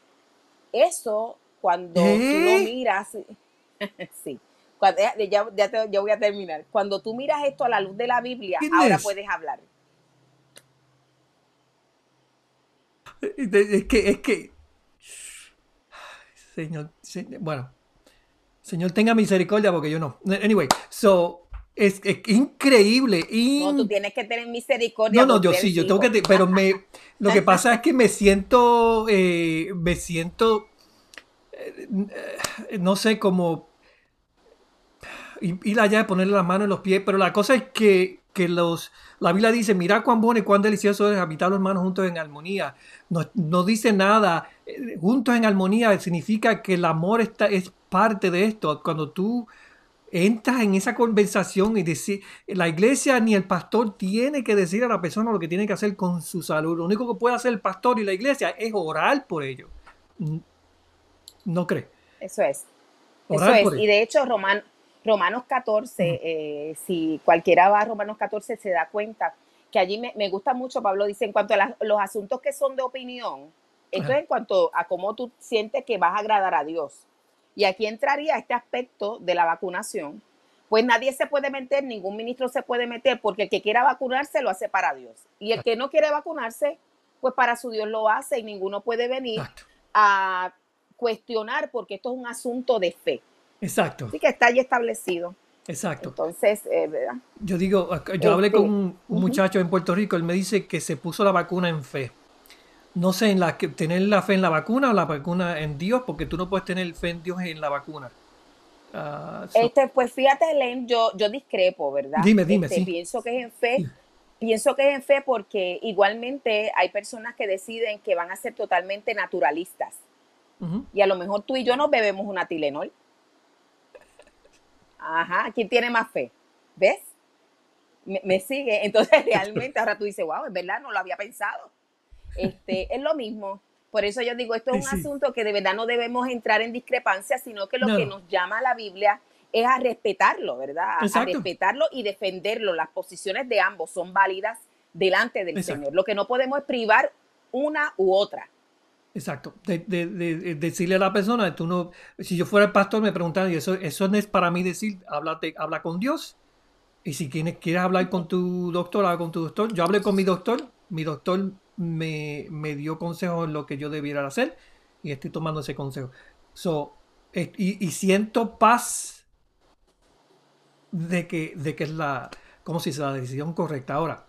Eso, cuando tú lo ¿Eh? miras, *laughs* sí, ya, ya, voy a terminar. Cuando tú miras esto a la luz de la Biblia, ahora puedes hablar. Es que, es que. *sighs* Señor, bueno. Señor, tenga misericordia porque yo no. Anyway, so. Es, increíble. No, tú tienes que tener misericordia. No, no, yo sí, yo tengo que. Pero me. Lo que pasa es que me siento. Eh, me siento. Eh, no sé, como. Ir allá, ponerle las manos en los pies. Pero la cosa es que que los, la Biblia dice, mira cuán bueno y cuán delicioso es habitar los hermanos juntos en armonía. No, dice nada. Eh, juntos en armonía significa que el amor está, es parte de esto. Cuando tú entras en esa conversación y decir, la iglesia ni el pastor tiene que decir a la persona lo que tiene que hacer con su salud. Lo único que puede hacer el pastor y la iglesia es orar por ellos. ¿No cree? Eso es. Eso es. Y de hecho, Romanos 14, eh, si cualquiera va a Romanos 14 se da cuenta que allí me, gusta mucho, Pablo dice, en cuanto a los asuntos que son de opinión, Esto es en cuanto a cómo tú sientes que vas a agradar a Dios. Y aquí entraría este aspecto de la vacunación. Pues nadie se puede meter, ningún ministro se puede meter, porque el que quiera vacunarse lo hace para Dios. Y el que no quiere vacunarse, pues para su Dios lo hace y ninguno puede venir a cuestionar porque esto es un asunto de fe. Exacto. Así que está ahí establecido. Exacto. Entonces, eh, ¿verdad? Yo digo, yo hablé con un, muchacho en Puerto Rico, él me dice que se puso la vacuna en fe. No sé, en la que tener la fe en la vacuna o la vacuna en Dios, porque tú no puedes tener fe en Dios en la vacuna. Ah, este, pues fíjate, Len, yo, yo discrepo, ¿verdad? Dime, dime, este, Pienso que es en fe. Pienso que es en fe porque igualmente hay personas que deciden que van a ser totalmente naturalistas. Y a lo mejor tú y yo nos bebemos una Tilenol. Ajá, ¿quién tiene más fe? ¿Ves? Me, sigue. Entonces *laughs* realmente ahora tú dices, wow, es verdad, no lo había pensado. Este, *laughs* es lo mismo. Por eso yo digo, esto es un asunto que de verdad no debemos entrar en discrepancia, sino que lo que nos llama la Biblia es a respetarlo, ¿verdad? A respetarlo y defenderlo. Las posiciones de ambos son válidas delante del Señor. Lo que no podemos es privar una u otra. Exacto. De, decirle a la persona, tú no, si yo fuera el pastor me preguntaría, eso, eso no es para mí decir, háblate, habla con Dios. Y si quieres, quieres hablar con tu doctor, habla con tu doctor. Yo hablé con mi doctor, mi doctor me, me dio consejos en lo que yo debiera hacer y estoy tomando ese consejo. So, y, y, siento paz de que, de que es la, ¿cómo se dice? La decisión correcta. Ahora,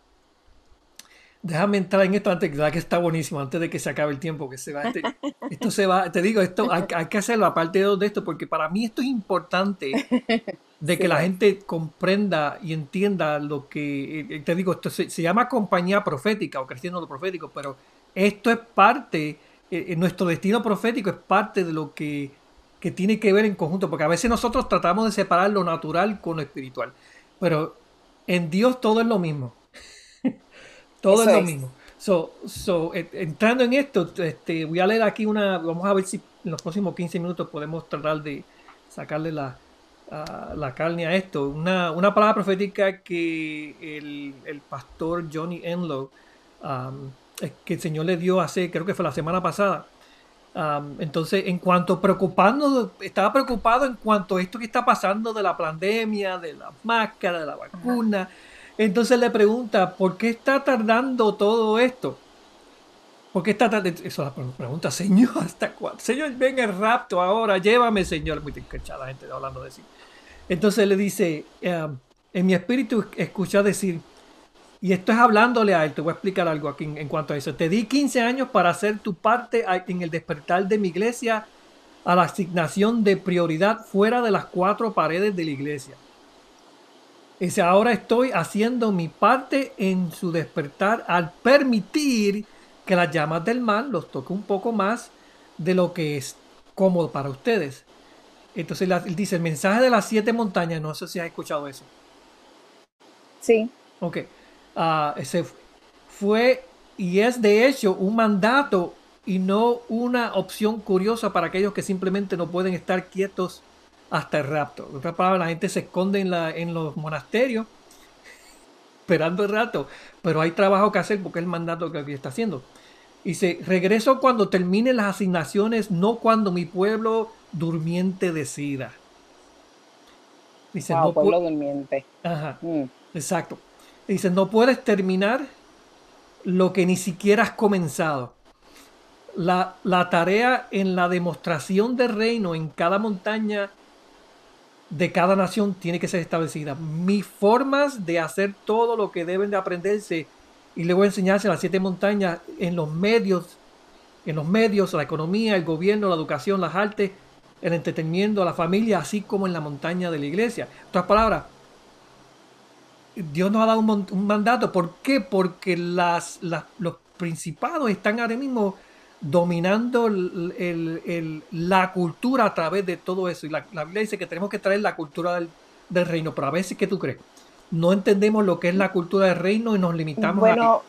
déjame entrar en esto antes, que está buenísimo, antes de que se acabe el tiempo, que se va, este, *laughs* esto se va, te digo, esto hay, hay, que hacerlo aparte de esto, porque para mí esto es importante *laughs* de que la gente comprenda y entienda lo que, eh, te digo, esto se, llama compañía profética o cristiano profético, pero esto es parte, eh, nuestro destino profético es parte de lo que, que tiene que ver en conjunto, porque a veces nosotros tratamos de separar lo natural con lo espiritual, pero en Dios todo es lo mismo. *laughs* Todo es lo mismo. So, so, entrando en esto, este, voy a leer aquí una, vamos a ver si en los próximos 15 minutos podemos tratar de sacarle la, la carne a esto. Una, una palabra profética que el, el pastor Johnny Enlow, um, que el Señor le dio hace, creo que fue la semana pasada. Um, entonces, en cuanto preocupando, estaba preocupado en cuanto a esto que está pasando de la pandemia, de la máscara, de la vacuna. Entonces le pregunta, ¿por qué está tardando todo esto? ¿Por qué está tardando? Eso la pregunta, Señor, ¿hasta cuándo? Señor, ven el rapto ahora, llévame, Señor. Muy la gente hablando de sí. Entonces le dice, em, en mi espíritu escucha decir, y esto es hablándole a él, te voy a explicar algo aquí en, cuanto a eso. Te di 15 años para hacer tu parte en el despertar de mi iglesia a la asignación de prioridad fuera de las cuatro paredes de la iglesia. Dice, ahora estoy haciendo mi parte en su despertar al permitir que las llamas del mal los toque un poco más de lo que es cómodo para ustedes. Entonces él dice, el mensaje de las siete montañas, no sé si has escuchado eso. Sí. Ok. Uh, ese fue y es de hecho un mandato y no una opción curiosa para aquellos que simplemente no pueden estar quietos hasta el rapto. En otras palabras, la gente se esconde en, la, en los monasterios *laughs* esperando el rato, pero hay trabajo que hacer porque es el mandato que aquí está haciendo. Dice, regreso cuando termine las asignaciones, no cuando mi pueblo durmiente decida. Dice, no pueblo durmiente. Ajá, mm. exacto. Dice, no puedes terminar lo que ni siquiera has comenzado. La, la, tarea en la demostración del reino en cada montaña de cada nación tiene que ser establecida. Mis formas de hacer todo lo que deben de aprenderse y le voy a enseñarse las siete montañas en los medios, en los medios, la economía, el gobierno, la educación, las artes, el entretenimiento, la familia, así como en la montaña de la iglesia. En otras palabras, Dios nos ha dado un, mandato. ¿Por qué? Porque las, los principados están ahora mismo dominando la cultura a través de todo eso. Y la, Biblia dice que tenemos que traer la cultura del, reino, pero a veces, ¿qué tú crees? No entendemos lo que es la cultura del reino y nos limitamos bueno, a...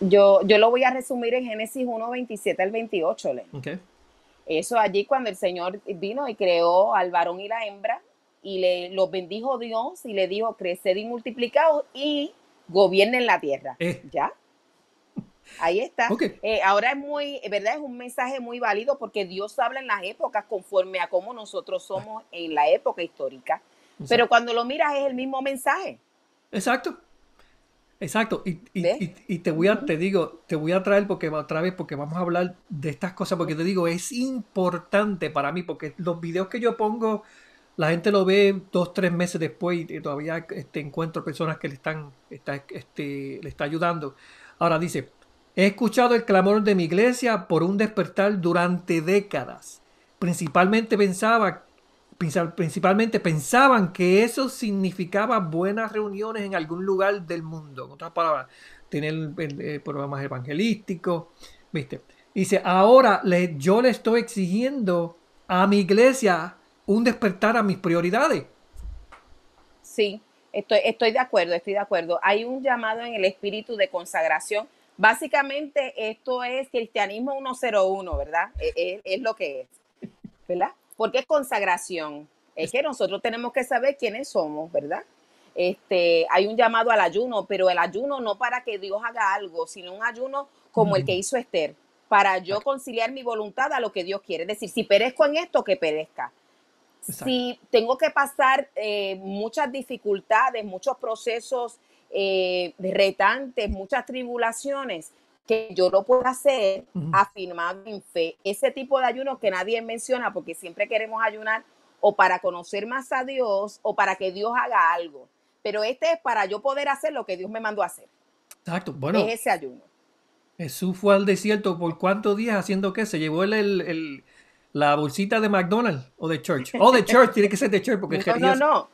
Yo, yo lo voy a resumir en Génesis 1, 27 al 28. Eso allí cuando el Señor vino y creó al varón y la hembra y le los bendijo Dios y le dijo, creced y multiplicaos y gobiernen la tierra. Eh. ¿Ya? Ahí está. Eh, ahora es muy, ¿verdad? Es un mensaje muy válido porque Dios habla en las épocas conforme a cómo nosotros somos en la época histórica. Pero cuando lo miras es el mismo mensaje. Exacto. Exacto. Y, y, te voy a, te digo, te voy a traer porque otra vez, porque vamos a hablar de estas cosas, porque te digo, es importante para mí, porque los videos que yo pongo, la gente lo ve dos, tres meses después y todavía este, encuentro personas que le están, está, este, le está ayudando. Ahora dice, He escuchado el clamor de mi iglesia por un despertar durante décadas. Principalmente pensaba, principalmente pensaban que eso significaba buenas reuniones en algún lugar del mundo. En otras palabras, tener eh, programas evangelísticos. ¿Viste? Dice, ahora le, yo le estoy exigiendo a mi iglesia un despertar a mis prioridades. Sí, estoy, estoy de acuerdo, estoy de acuerdo. Hay un llamado en el espíritu de consagración Básicamente esto es cristianismo 101, ¿verdad? Es, e, es, lo que es, ¿verdad? Porque es consagración. Es que nosotros tenemos que saber quiénes somos, ¿verdad? Este, hay un llamado al ayuno, pero el ayuno no para que Dios haga algo, sino un ayuno como el que hizo Esther, para yo conciliar mi voluntad a lo que Dios quiere. Es decir, si perezco en esto, que perezca. Si tengo que pasar eh, muchas dificultades, muchos procesos eh, retantes, muchas tribulaciones, que yo lo puedo hacer afirmado en fe. Ese tipo de ayuno que nadie menciona porque siempre queremos ayunar o para conocer más a Dios o para que Dios haga algo. Pero este es para yo poder hacer lo que Dios me mandó a hacer. Exacto, bueno. Es ese ayuno. Jesús fue al desierto por cuántos días haciendo qué? Se llevó el, la bolsita de McDonald's o de Church. O de Church, tiene que ser de Church porque *laughs* no, no, no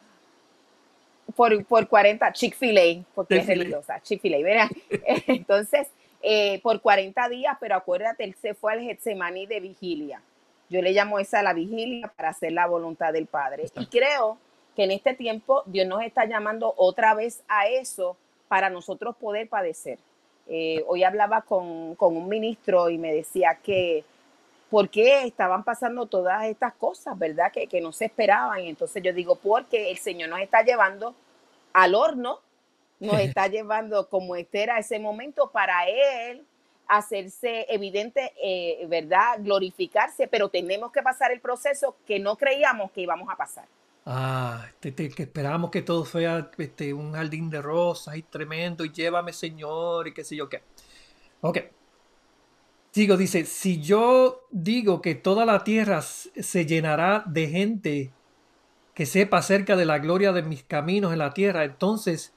por, por 40, Chick-fil-A, porque es religiosa, Chick-fil-A, *laughs* Entonces, eh, por 40 días, pero acuérdate, él se fue al Getsemaní de vigilia. Yo le llamo esa la vigilia para hacer la voluntad del Padre. Y creo que en este tiempo Dios nos está llamando otra vez a eso para nosotros poder padecer. Eh, hoy hablaba con, con, un ministro y me decía que por qué estaban pasando todas estas cosas, ¿verdad? Que, que no se esperaban. Y entonces yo digo, porque el Señor nos está llevando al horno, nos *laughs* está llevando como Esther a ese momento para Él hacerse evidente, eh, ¿verdad? Glorificarse, pero tenemos que pasar el proceso que no creíamos que íbamos a pasar. Ah, este, que esperábamos que todo fuera este, un jardín de rosas y tremendo y llévame Señor y qué sé yo qué. Ok. Sigo, dice, si yo digo que toda la tierra se llenará de gente que sepa acerca de la gloria de mis caminos en la tierra, entonces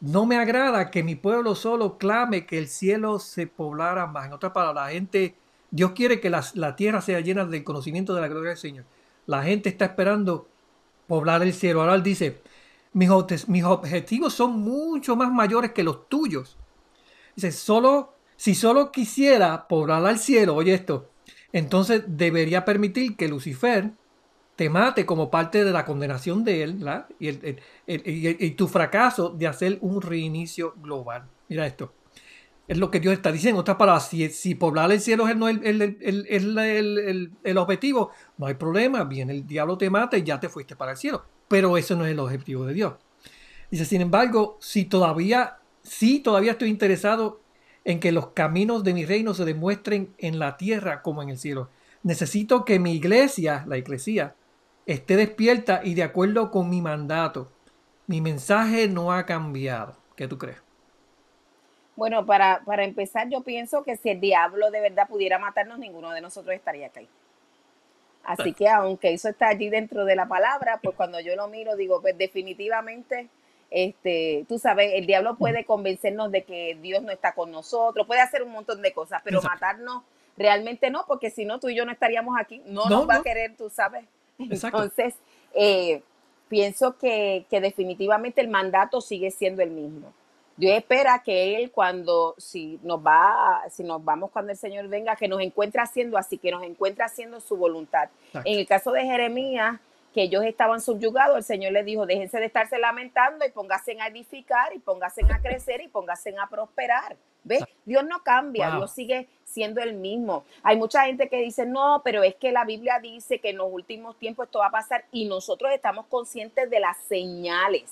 no me agrada que mi pueblo solo clame que el cielo se poblara más. En otras palabras, la gente, Dios quiere que la, tierra sea llena del conocimiento de la gloria del Señor. La gente está esperando poblar el cielo. Ahora él dice, mis, mis objetivos son mucho más mayores que los tuyos. Dice, solo, si solo quisiera poblar al cielo, oye esto, entonces debería permitir que Lucifer, te mate como parte de la condenación de él y, tu fracaso de hacer un reinicio global. Mira esto. Es lo que Dios está diciendo. En otras palabras, si, poblar el cielo es el, el, objetivo, no hay problema. Viene el diablo, te mata y ya te fuiste para el cielo. Pero eso no es el objetivo de Dios. Dice, sin embargo, si todavía, si todavía estoy interesado en que los caminos de mi reino se demuestren en la tierra como en el cielo, necesito que mi iglesia, la iglesia, esté despierta y de acuerdo con mi mandato. Mi mensaje no ha cambiado. ¿Qué tú crees? Bueno, para, para empezar, yo pienso que si el diablo de verdad pudiera matarnos, ninguno de nosotros estaría aquí. Así que aunque eso está allí dentro de la palabra, pues cuando yo lo miro, digo, pues definitivamente, este, tú sabes, el diablo puede convencernos de que Dios no está con nosotros, puede hacer un montón de cosas, pero matarnos realmente no, porque si no, tú y yo no estaríamos aquí, no, nos va a querer, tú sabes, entonces, eh, pienso que, definitivamente el mandato sigue siendo el mismo. Dios espera que Él cuando, si nos va, si nos vamos cuando el Señor venga, que nos encuentre haciendo así, que nos encuentre haciendo su voluntad. En el caso de Jeremías, que ellos estaban subyugados, el Señor les dijo, déjense de estarse lamentando y pónganse a edificar y pónganse a crecer y pónganse a prosperar. ¿Ves? Dios no cambia, Dios sigue siendo el mismo. Hay mucha gente que dice, no, pero es que la Biblia dice que en los últimos tiempos esto va a pasar y nosotros estamos conscientes de las señales.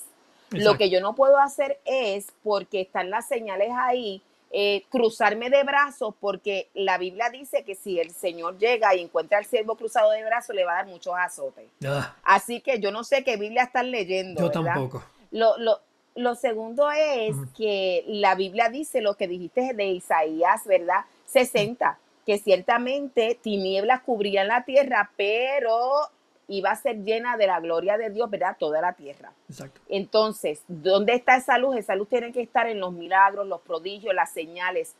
Lo que yo no puedo hacer es, porque están las señales ahí, eh, cruzarme de brazos porque la Biblia dice que si el Señor llega y encuentra al siervo cruzado de brazos, le va a dar muchos azotes. Ah, Así que yo no sé qué Biblia están leyendo. yo ¿verdad? tampoco. Lo, lo- lo segundo es que la Biblia dice lo que dijiste de Isaías, ¿verdad? 60, que ciertamente tinieblas cubrían la tierra, pero iba a ser llena de la gloria de Dios, ¿verdad? Toda la tierra. Exacto. Entonces, ¿dónde está esa luz? Esa luz tiene que estar en los milagros, los prodigios, las señales.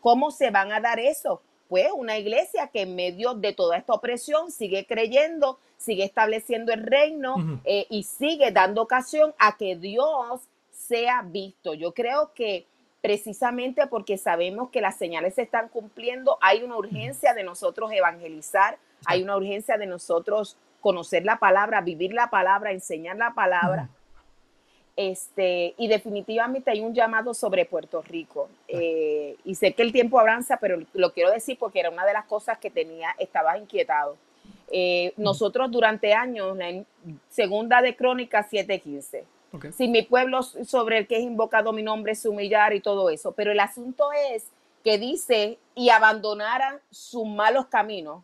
¿Cómo se van a dar eso? Pues una iglesia que en medio de toda esta opresión sigue creyendo, sigue estableciendo el reino eh, y sigue dando ocasión a que Dios sea visto. Yo creo que precisamente porque sabemos que las señales se están cumpliendo, hay una urgencia de nosotros evangelizar, hay una urgencia de nosotros conocer la palabra, vivir la palabra, enseñar la palabra. Este, y definitivamente hay un llamado sobre Puerto Rico. Eh, y sé que el tiempo avanza, pero lo quiero decir porque era una de las cosas que tenía, estaba inquietado. Eh, nosotros durante años, en segunda de Crónicas 7:15, Ok. si mi pueblo sobre el que es invocado mi nombre se humillar y todo eso, pero el asunto es que dice y abandonaran sus malos caminos,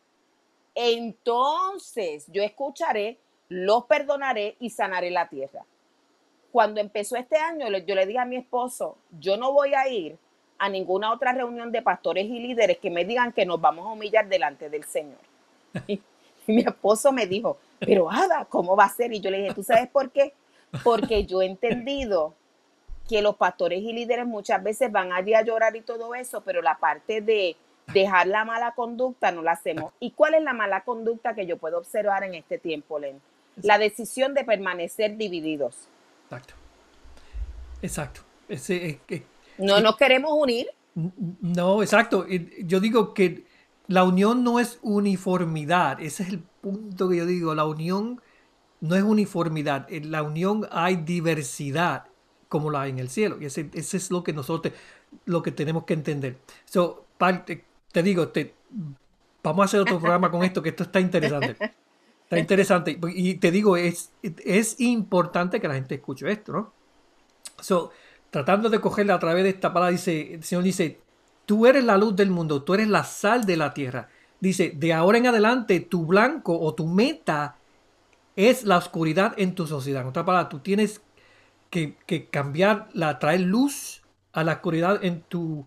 entonces yo escucharé, los perdonaré y sanaré la tierra. Cuando empezó este año, yo le dije a mi esposo, yo no voy a ir a ninguna otra reunión de pastores y líderes que me digan que nos vamos a humillar delante del Señor. *laughs* Y mi esposo me dijo, pero Ada, ¿cómo va a ser? Y yo le dije, ¿tú sabes por qué? Porque yo he entendido que los pastores y líderes muchas veces van allí a llorar y todo eso, pero la parte de dejar la mala conducta no la hacemos. ¿Y cuál es la mala conducta que yo puedo observar en este tiempo, Len? La decisión de permanecer divididos. Exacto. Exacto. Ese, No nos queremos unir. no, exacto. Yo digo que la unión no es uniformidad. Ese es el punto que yo digo. La unión no es uniformidad. En la unión hay diversidad, como la hay en el cielo. Y ese, es lo que nosotros, lo que tenemos que entender. So, te digo, te, vamos a hacer otro programa con esto, que esto está interesante. Está interesante. Y te digo, es, es importante que la gente escuche esto, ¿no? So, tratando de cogerla a través de esta palabra, dice, el Señor dice, tú eres la luz del mundo, tú eres la sal de la tierra. Dice, de ahora en adelante, tu blanco o tu meta es la oscuridad en tu sociedad. En otra palabra, tú tienes que, que cambiar, la, traer luz a la oscuridad en tu,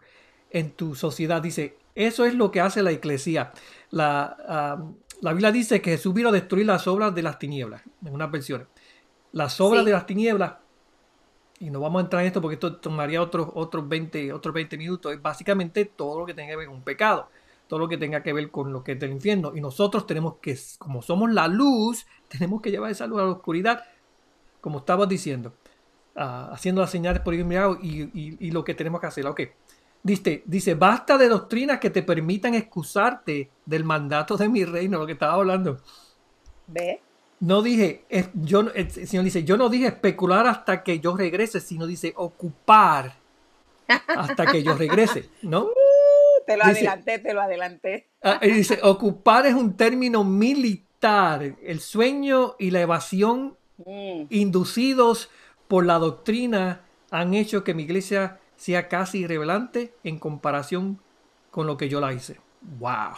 en tu sociedad. Dice, eso es lo que hace la iglesia. La, la Biblia dice que Jesús vino a destruir las obras de las tinieblas, en unas versiones. Las obras Sí. de las tinieblas, y no vamos a entrar en esto porque esto tomaría otros, otros, 20, otros 20 minutos, es básicamente todo lo que tenga que ver con un pecado, todo lo que tenga que ver con lo que es del infierno. Y nosotros tenemos que, como somos la luz, tenemos que llevar esa luz a la oscuridad, como estabas diciendo, haciendo las señales por mirado y, y, y lo que tenemos que hacer. Ok. Dice, dice, basta de doctrinas que te permitan excusarte del mandato de mi reino, lo que estaba hablando. ¿Ve? No dije, es- yo, el Señor dice, yo no dije especular hasta que yo regrese, sino dice ocupar *laughs* hasta que yo regrese, ¿no? Te lo Dice- adelanté, te lo adelanté. Ah, y dice, ocupar es un término militar. El sueño y la evasión Mm, inducidos por la doctrina han hecho que mi iglesia sea casi irrelevante en comparación con lo que yo la hice. Wow.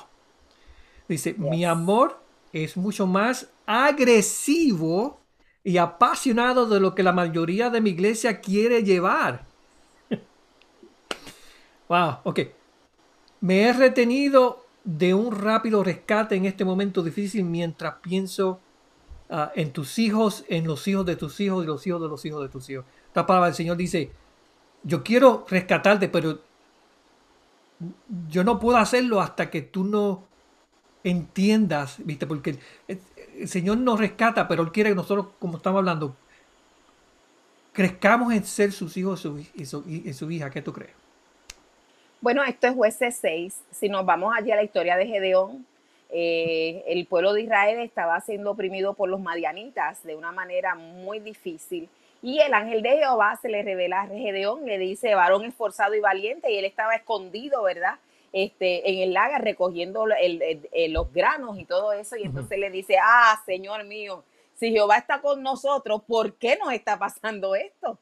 Dice, mi amor es mucho más agresivo y apasionado de lo que la mayoría de mi iglesia quiere llevar. *laughs* wow, ok. Me he retenido de un rápido rescate en este momento difícil mientras pienso ah, en tus hijos, en los hijos de tus hijos y los hijos de los hijos de tus hijos. Esta palabra del Señor dice, yo quiero rescatarte, pero yo no puedo hacerlo hasta que tú no entiendas, ¿viste? Porque el, Señor nos rescata, pero Él quiere que nosotros, como estamos hablando, crezcamos en ser sus hijos y su, y su hija. ¿Qué tú crees? Bueno, esto es jueces 6. Si nos vamos allí a la historia de Gedeón, eh, el pueblo de Israel estaba siendo oprimido por los madianitas de una manera muy difícil. Y el ángel de Jehová se le revela a Gedeón, le dice, varón esforzado y valiente, y él estaba escondido, ¿verdad? Este, en el lagar recogiendo el- el- el- los granos y todo eso. Y entonces le dice, ah, Señor mío, si Jehová está con nosotros, ¿por qué nos está pasando esto?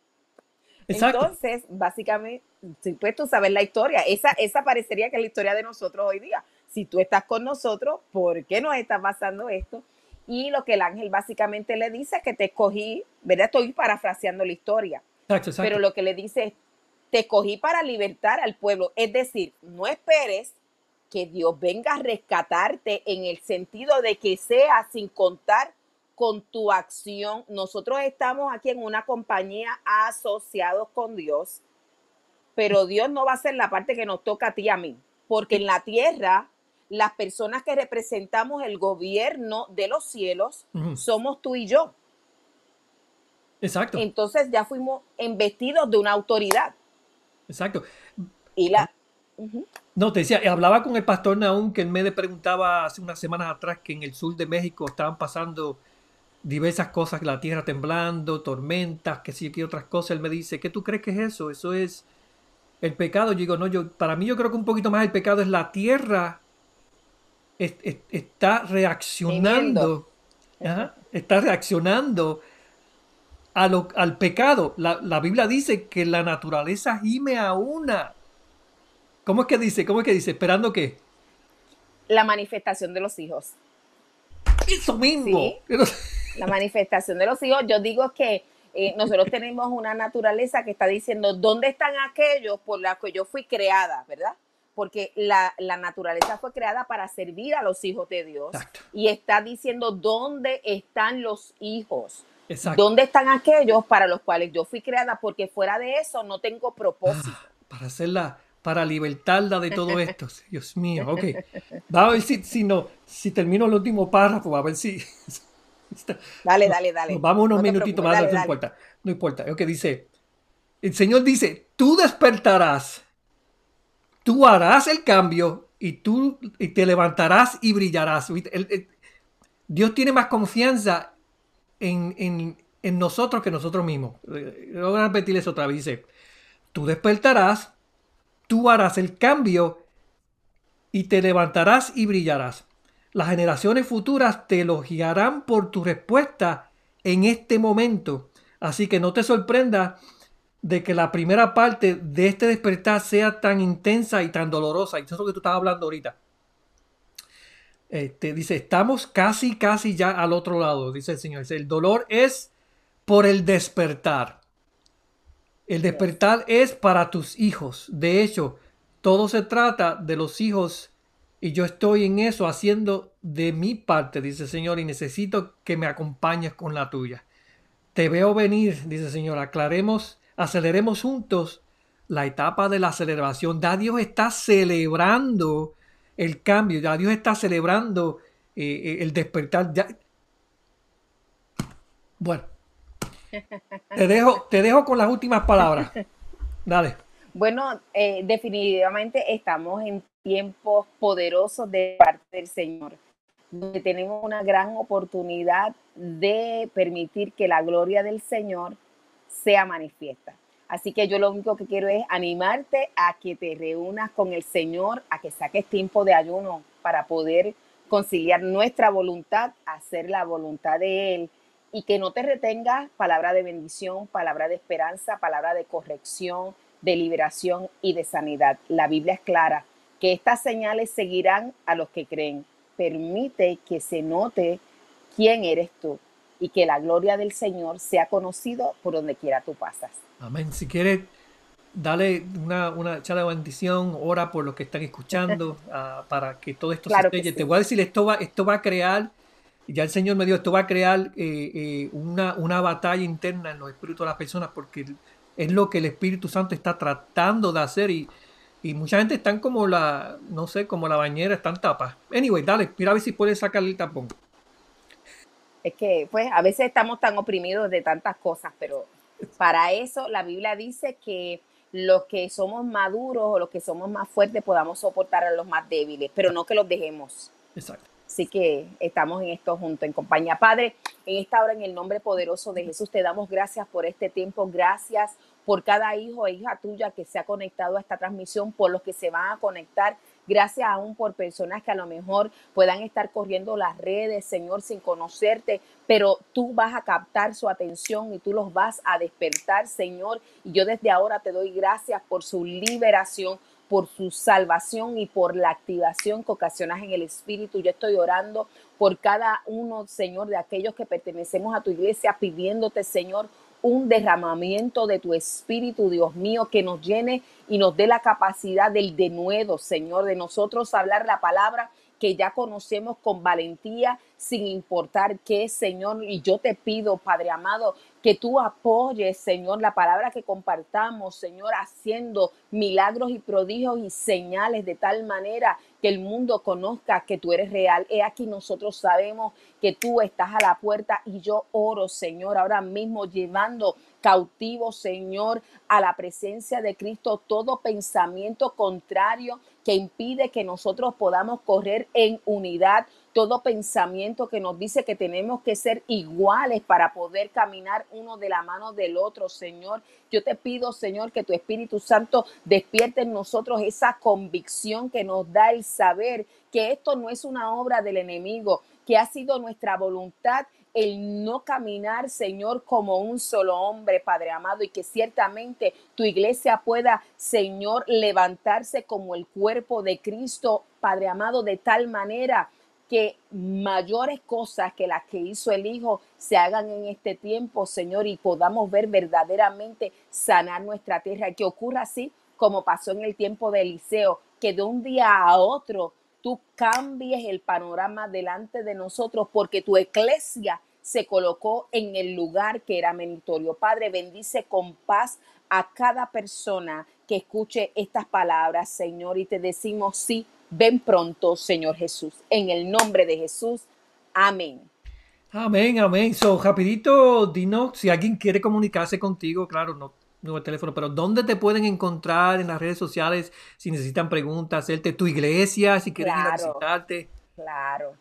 Entonces, básicamente, si pues tú sabes la historia, esa, esa parecería que es la historia de nosotros hoy día. Si tú estás con nosotros, ¿por qué nos está pasando esto? Y lo que el ángel básicamente le dice es que te escogí, ¿verdad? Estoy parafraseando la historia. Pero lo que le dice es, te escogí para libertar al pueblo. Es decir, no esperes que Dios venga a rescatarte en el sentido de que sea sin contar con tu acción. Nosotros estamos aquí en una compañía asociados con Dios, pero Dios no va a ser la parte que nos toca a ti y a mí, porque en la tierra las personas que representamos el gobierno de los cielos somos tú y yo. Exacto. Entonces ya fuimos embestidos de una autoridad. Exacto. Y la... No, te decía, hablaba con el pastor Naum que él me preguntaba hace unas semanas atrás que en el sur de México estaban pasando diversas cosas, la tierra temblando, tormentas, que sí, que otras cosas. Él me dice, ¿qué tú crees que es eso? Eso es el pecado. Yo digo, no, yo, para mí yo creo que un poquito más el pecado es la tierra está reaccionando, está reaccionando a lo, al pecado. La, la, Biblia dice que la naturaleza gime a una. ¿Cómo es que dice? ¿Cómo es que dice? ¿Esperando qué? La manifestación de los hijos. Eso mismo. La manifestación de los hijos. Yo digo que eh, nosotros tenemos una naturaleza que está diciendo, ¿dónde están aquellos por los que yo fui creada, verdad? Porque la, naturaleza fue creada para servir a los hijos de Dios. Y está diciendo, ¿dónde están los hijos? ¿Dónde están aquellos para los cuales yo fui creada? Porque fuera de eso no tengo propósito. Ah, para hacerla, para libertarla de todo esto. Dios mío, ok. *laughs* Va a ver si, si, no, si termino el último párrafo, a ver si, Dale, dale, dale. vamos unos minutitos más, no importa. No importa. que dice, el Señor dice, tú despertarás, tú harás el cambio y tú te levantarás y brillarás. Dios tiene más confianza en, nosotros que nosotros mismos. Eh, voy a repetirles otra vez. Dice, tú despertarás, tú harás el cambio y te levantarás y brillarás. Las generaciones futuras te elogiarán por tu respuesta en este momento. Así que no te sorprenda de que la primera parte de este despertar sea tan intensa y tan dolorosa. Y eso es lo que tú estabas hablando ahorita. Este, dice, estamos casi, casi ya al otro lado, dice el Señor. el dolor es por el despertar. El despertar es para tus hijos. De hecho, todo se trata de los hijos y yo estoy en eso haciendo de mi parte, dice el Señor, y necesito que me acompañes con la tuya. Te veo venir, dice el Señor, aclaremos, aceleremos juntos la etapa de la celebración. Ya Dios está celebrando el cambio, ya Dios está celebrando eh, eh, el despertar. Ya... Bueno, te dejo, te dejo con las últimas palabras. *laughs* Dale. Bueno, eh, definitivamente estamos en tiempos poderosos de parte del Señor, donde tenemos una gran oportunidad de permitir que la gloria del Señor sea manifiesta. Así que yo lo único que quiero es animarte a que te reúnas con el Señor, a que saques tiempo de ayuno para poder conciliar nuestra voluntad, hacer la voluntad de Él y que no te retengas palabra de bendición, palabra de esperanza, palabra de corrección, de liberación y de sanidad. La Biblia es clara que estas señales seguirán a los que creen. Permite que se note quién eres tú y que la gloria del Señor sea conocido por donde quiera tú pasas. Amén. Si quieres, dale una, una charla de bendición, ora por los que están escuchando uh, *laughs* para que todo esto se estrelle. Te voy a decir, esto va, esto va a crear, ya el Señor me dio, esto va a crear eh, eh, una, una batalla interna en los espíritus de las personas porque es lo que el Espíritu Santo está tratando de hacer y y mucha gente están como la, no sé, como la bañera, están tapas. Anyway, dale, mira a ver si puedes sacar el tapón. Es que, pues, a veces estamos tan oprimidos de tantas cosas, pero para eso la Biblia dice que los que somos maduros o los que somos más fuertes podamos soportar a los más débiles, pero no que los dejemos. Exacto. Así que estamos en esto juntos, en compañía. Padre, en esta hora, en el nombre poderoso de Jesús, te damos gracias por este tiempo. Gracias por cada hijo e hija tuya que se ha conectado a esta transmisión, por los que se van a conectar. Gracias aún por personas que a lo mejor puedan estar corriendo las redes, Señor, sin conocerte, pero tú vas a captar su atención y tú los vas a despertar, Señor. Y yo desde ahora te doy gracias por su liberación, por su salvación y por la activación que ocasionas en el Espíritu. Yo estoy orando por cada uno, Señor, de aquellos que pertenecemos a tu iglesia, pidiéndote, Señor, un derramamiento de tu Espíritu, Dios mío, que nos llene y nos dé la capacidad del denuedo, Señor, de nosotros hablar la palabra que ya conocemos con valentía, sin importar qué, Señor. Y yo te pido, Padre amado, que tú apoyes, Señor, la palabra que compartamos, Señor, haciendo milagros y prodigios y señales de tal manera que el mundo conozca que tú eres real. He aquí nosotros sabemos que tú estás a la puerta y yo oro, Señor, ahora mismo llevando cautivo, Señor, a la presencia de Cristo todo pensamiento contrario que impide que nosotros podamos correr en unidad, todo pensamiento que nos dice que tenemos que ser iguales para poder caminar uno de la mano del otro, Señor. Yo te pido, Señor, que tu Espíritu Santo despierte en nosotros esa convicción que nos da el saber que esto no es una obra del enemigo, que ha sido nuestra voluntad el no caminar, Señor, como un solo hombre, Padre amado, y que ciertamente tu iglesia pueda, Señor, levantarse como el cuerpo de Cristo, Padre amado, de tal manera que mayores cosas que las que hizo el Hijo se hagan en este tiempo, Señor, y podamos ver verdaderamente sanar nuestra tierra, que ocurra así como pasó en el tiempo de Eliseo, que de un día a otro tú cambies el panorama delante de nosotros porque tu iglesia se colocó en el lugar que era menitorio. Padre, bendice con paz a cada persona que escuche estas palabras, Señor, y te decimos sí, ven pronto, Señor Jesús. En el nombre de Jesús. Amén. Amén, amén. So, rapidito, dinos si alguien quiere comunicarse contigo, claro, no no el teléfono, pero ¿dónde te pueden encontrar en las redes sociales si necesitan preguntas, hacerte tu iglesia, si quieren ir a visitarte? Claro.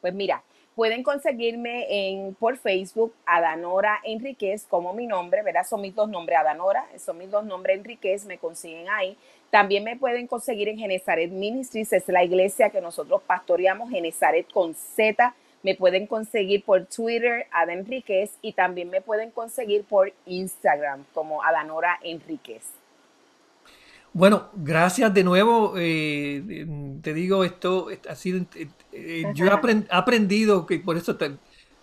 Pues mira, pueden conseguirme en por Facebook Adanora Enríquez como mi nombre, ¿verdad? Son mis dos nombres, Adanora, son mis dos nombres Enríquez, me consiguen ahí. También me pueden conseguir en Genezaret Ministries, es la iglesia que nosotros pastoreamos, Genezaret con Z me pueden conseguir por Twitter, Ada Enríquez, y también me pueden conseguir por Instagram como Adanora Enríquez. Bueno, gracias de nuevo. Eh, te digo, esto ha sido. Eh, eh, yo he aprendido que por eso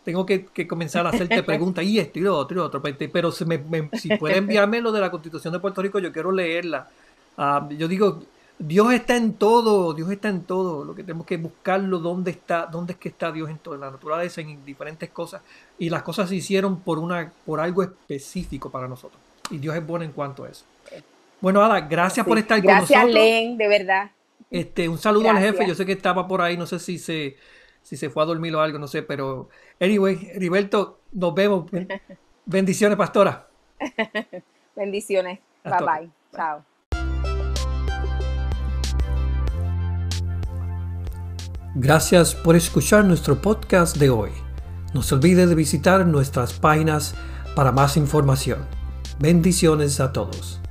tengo que, comenzar a hacerte preguntas y esto y lo otro y otro. Pero si, me, si puede enviarme lo de la Constitución de Puerto Rico, yo quiero leerla. Ah, yo digo, Dios está en todo, Dios está en todo. Lo que tenemos que buscarlo, dónde está, dónde es que está Dios en todo, en la naturaleza, en diferentes cosas. Y las cosas se hicieron por una, por algo específico para nosotros. Y Dios es bueno en cuanto a eso. Bueno, Ada, gracias por estar con nosotros. Gracias, Len, de verdad. Este, un saludo al jefe. Yo sé que estaba por ahí, no sé si se, si se fue a dormir o algo, no sé, pero anyway, Heriberto, nos vemos. *laughs* Bendiciones, pastora. Bendiciones. bye. bye. Chao. Gracias por escuchar nuestro podcast de hoy. No se olvide de visitar nuestras páginas para más información. Bendiciones a todos.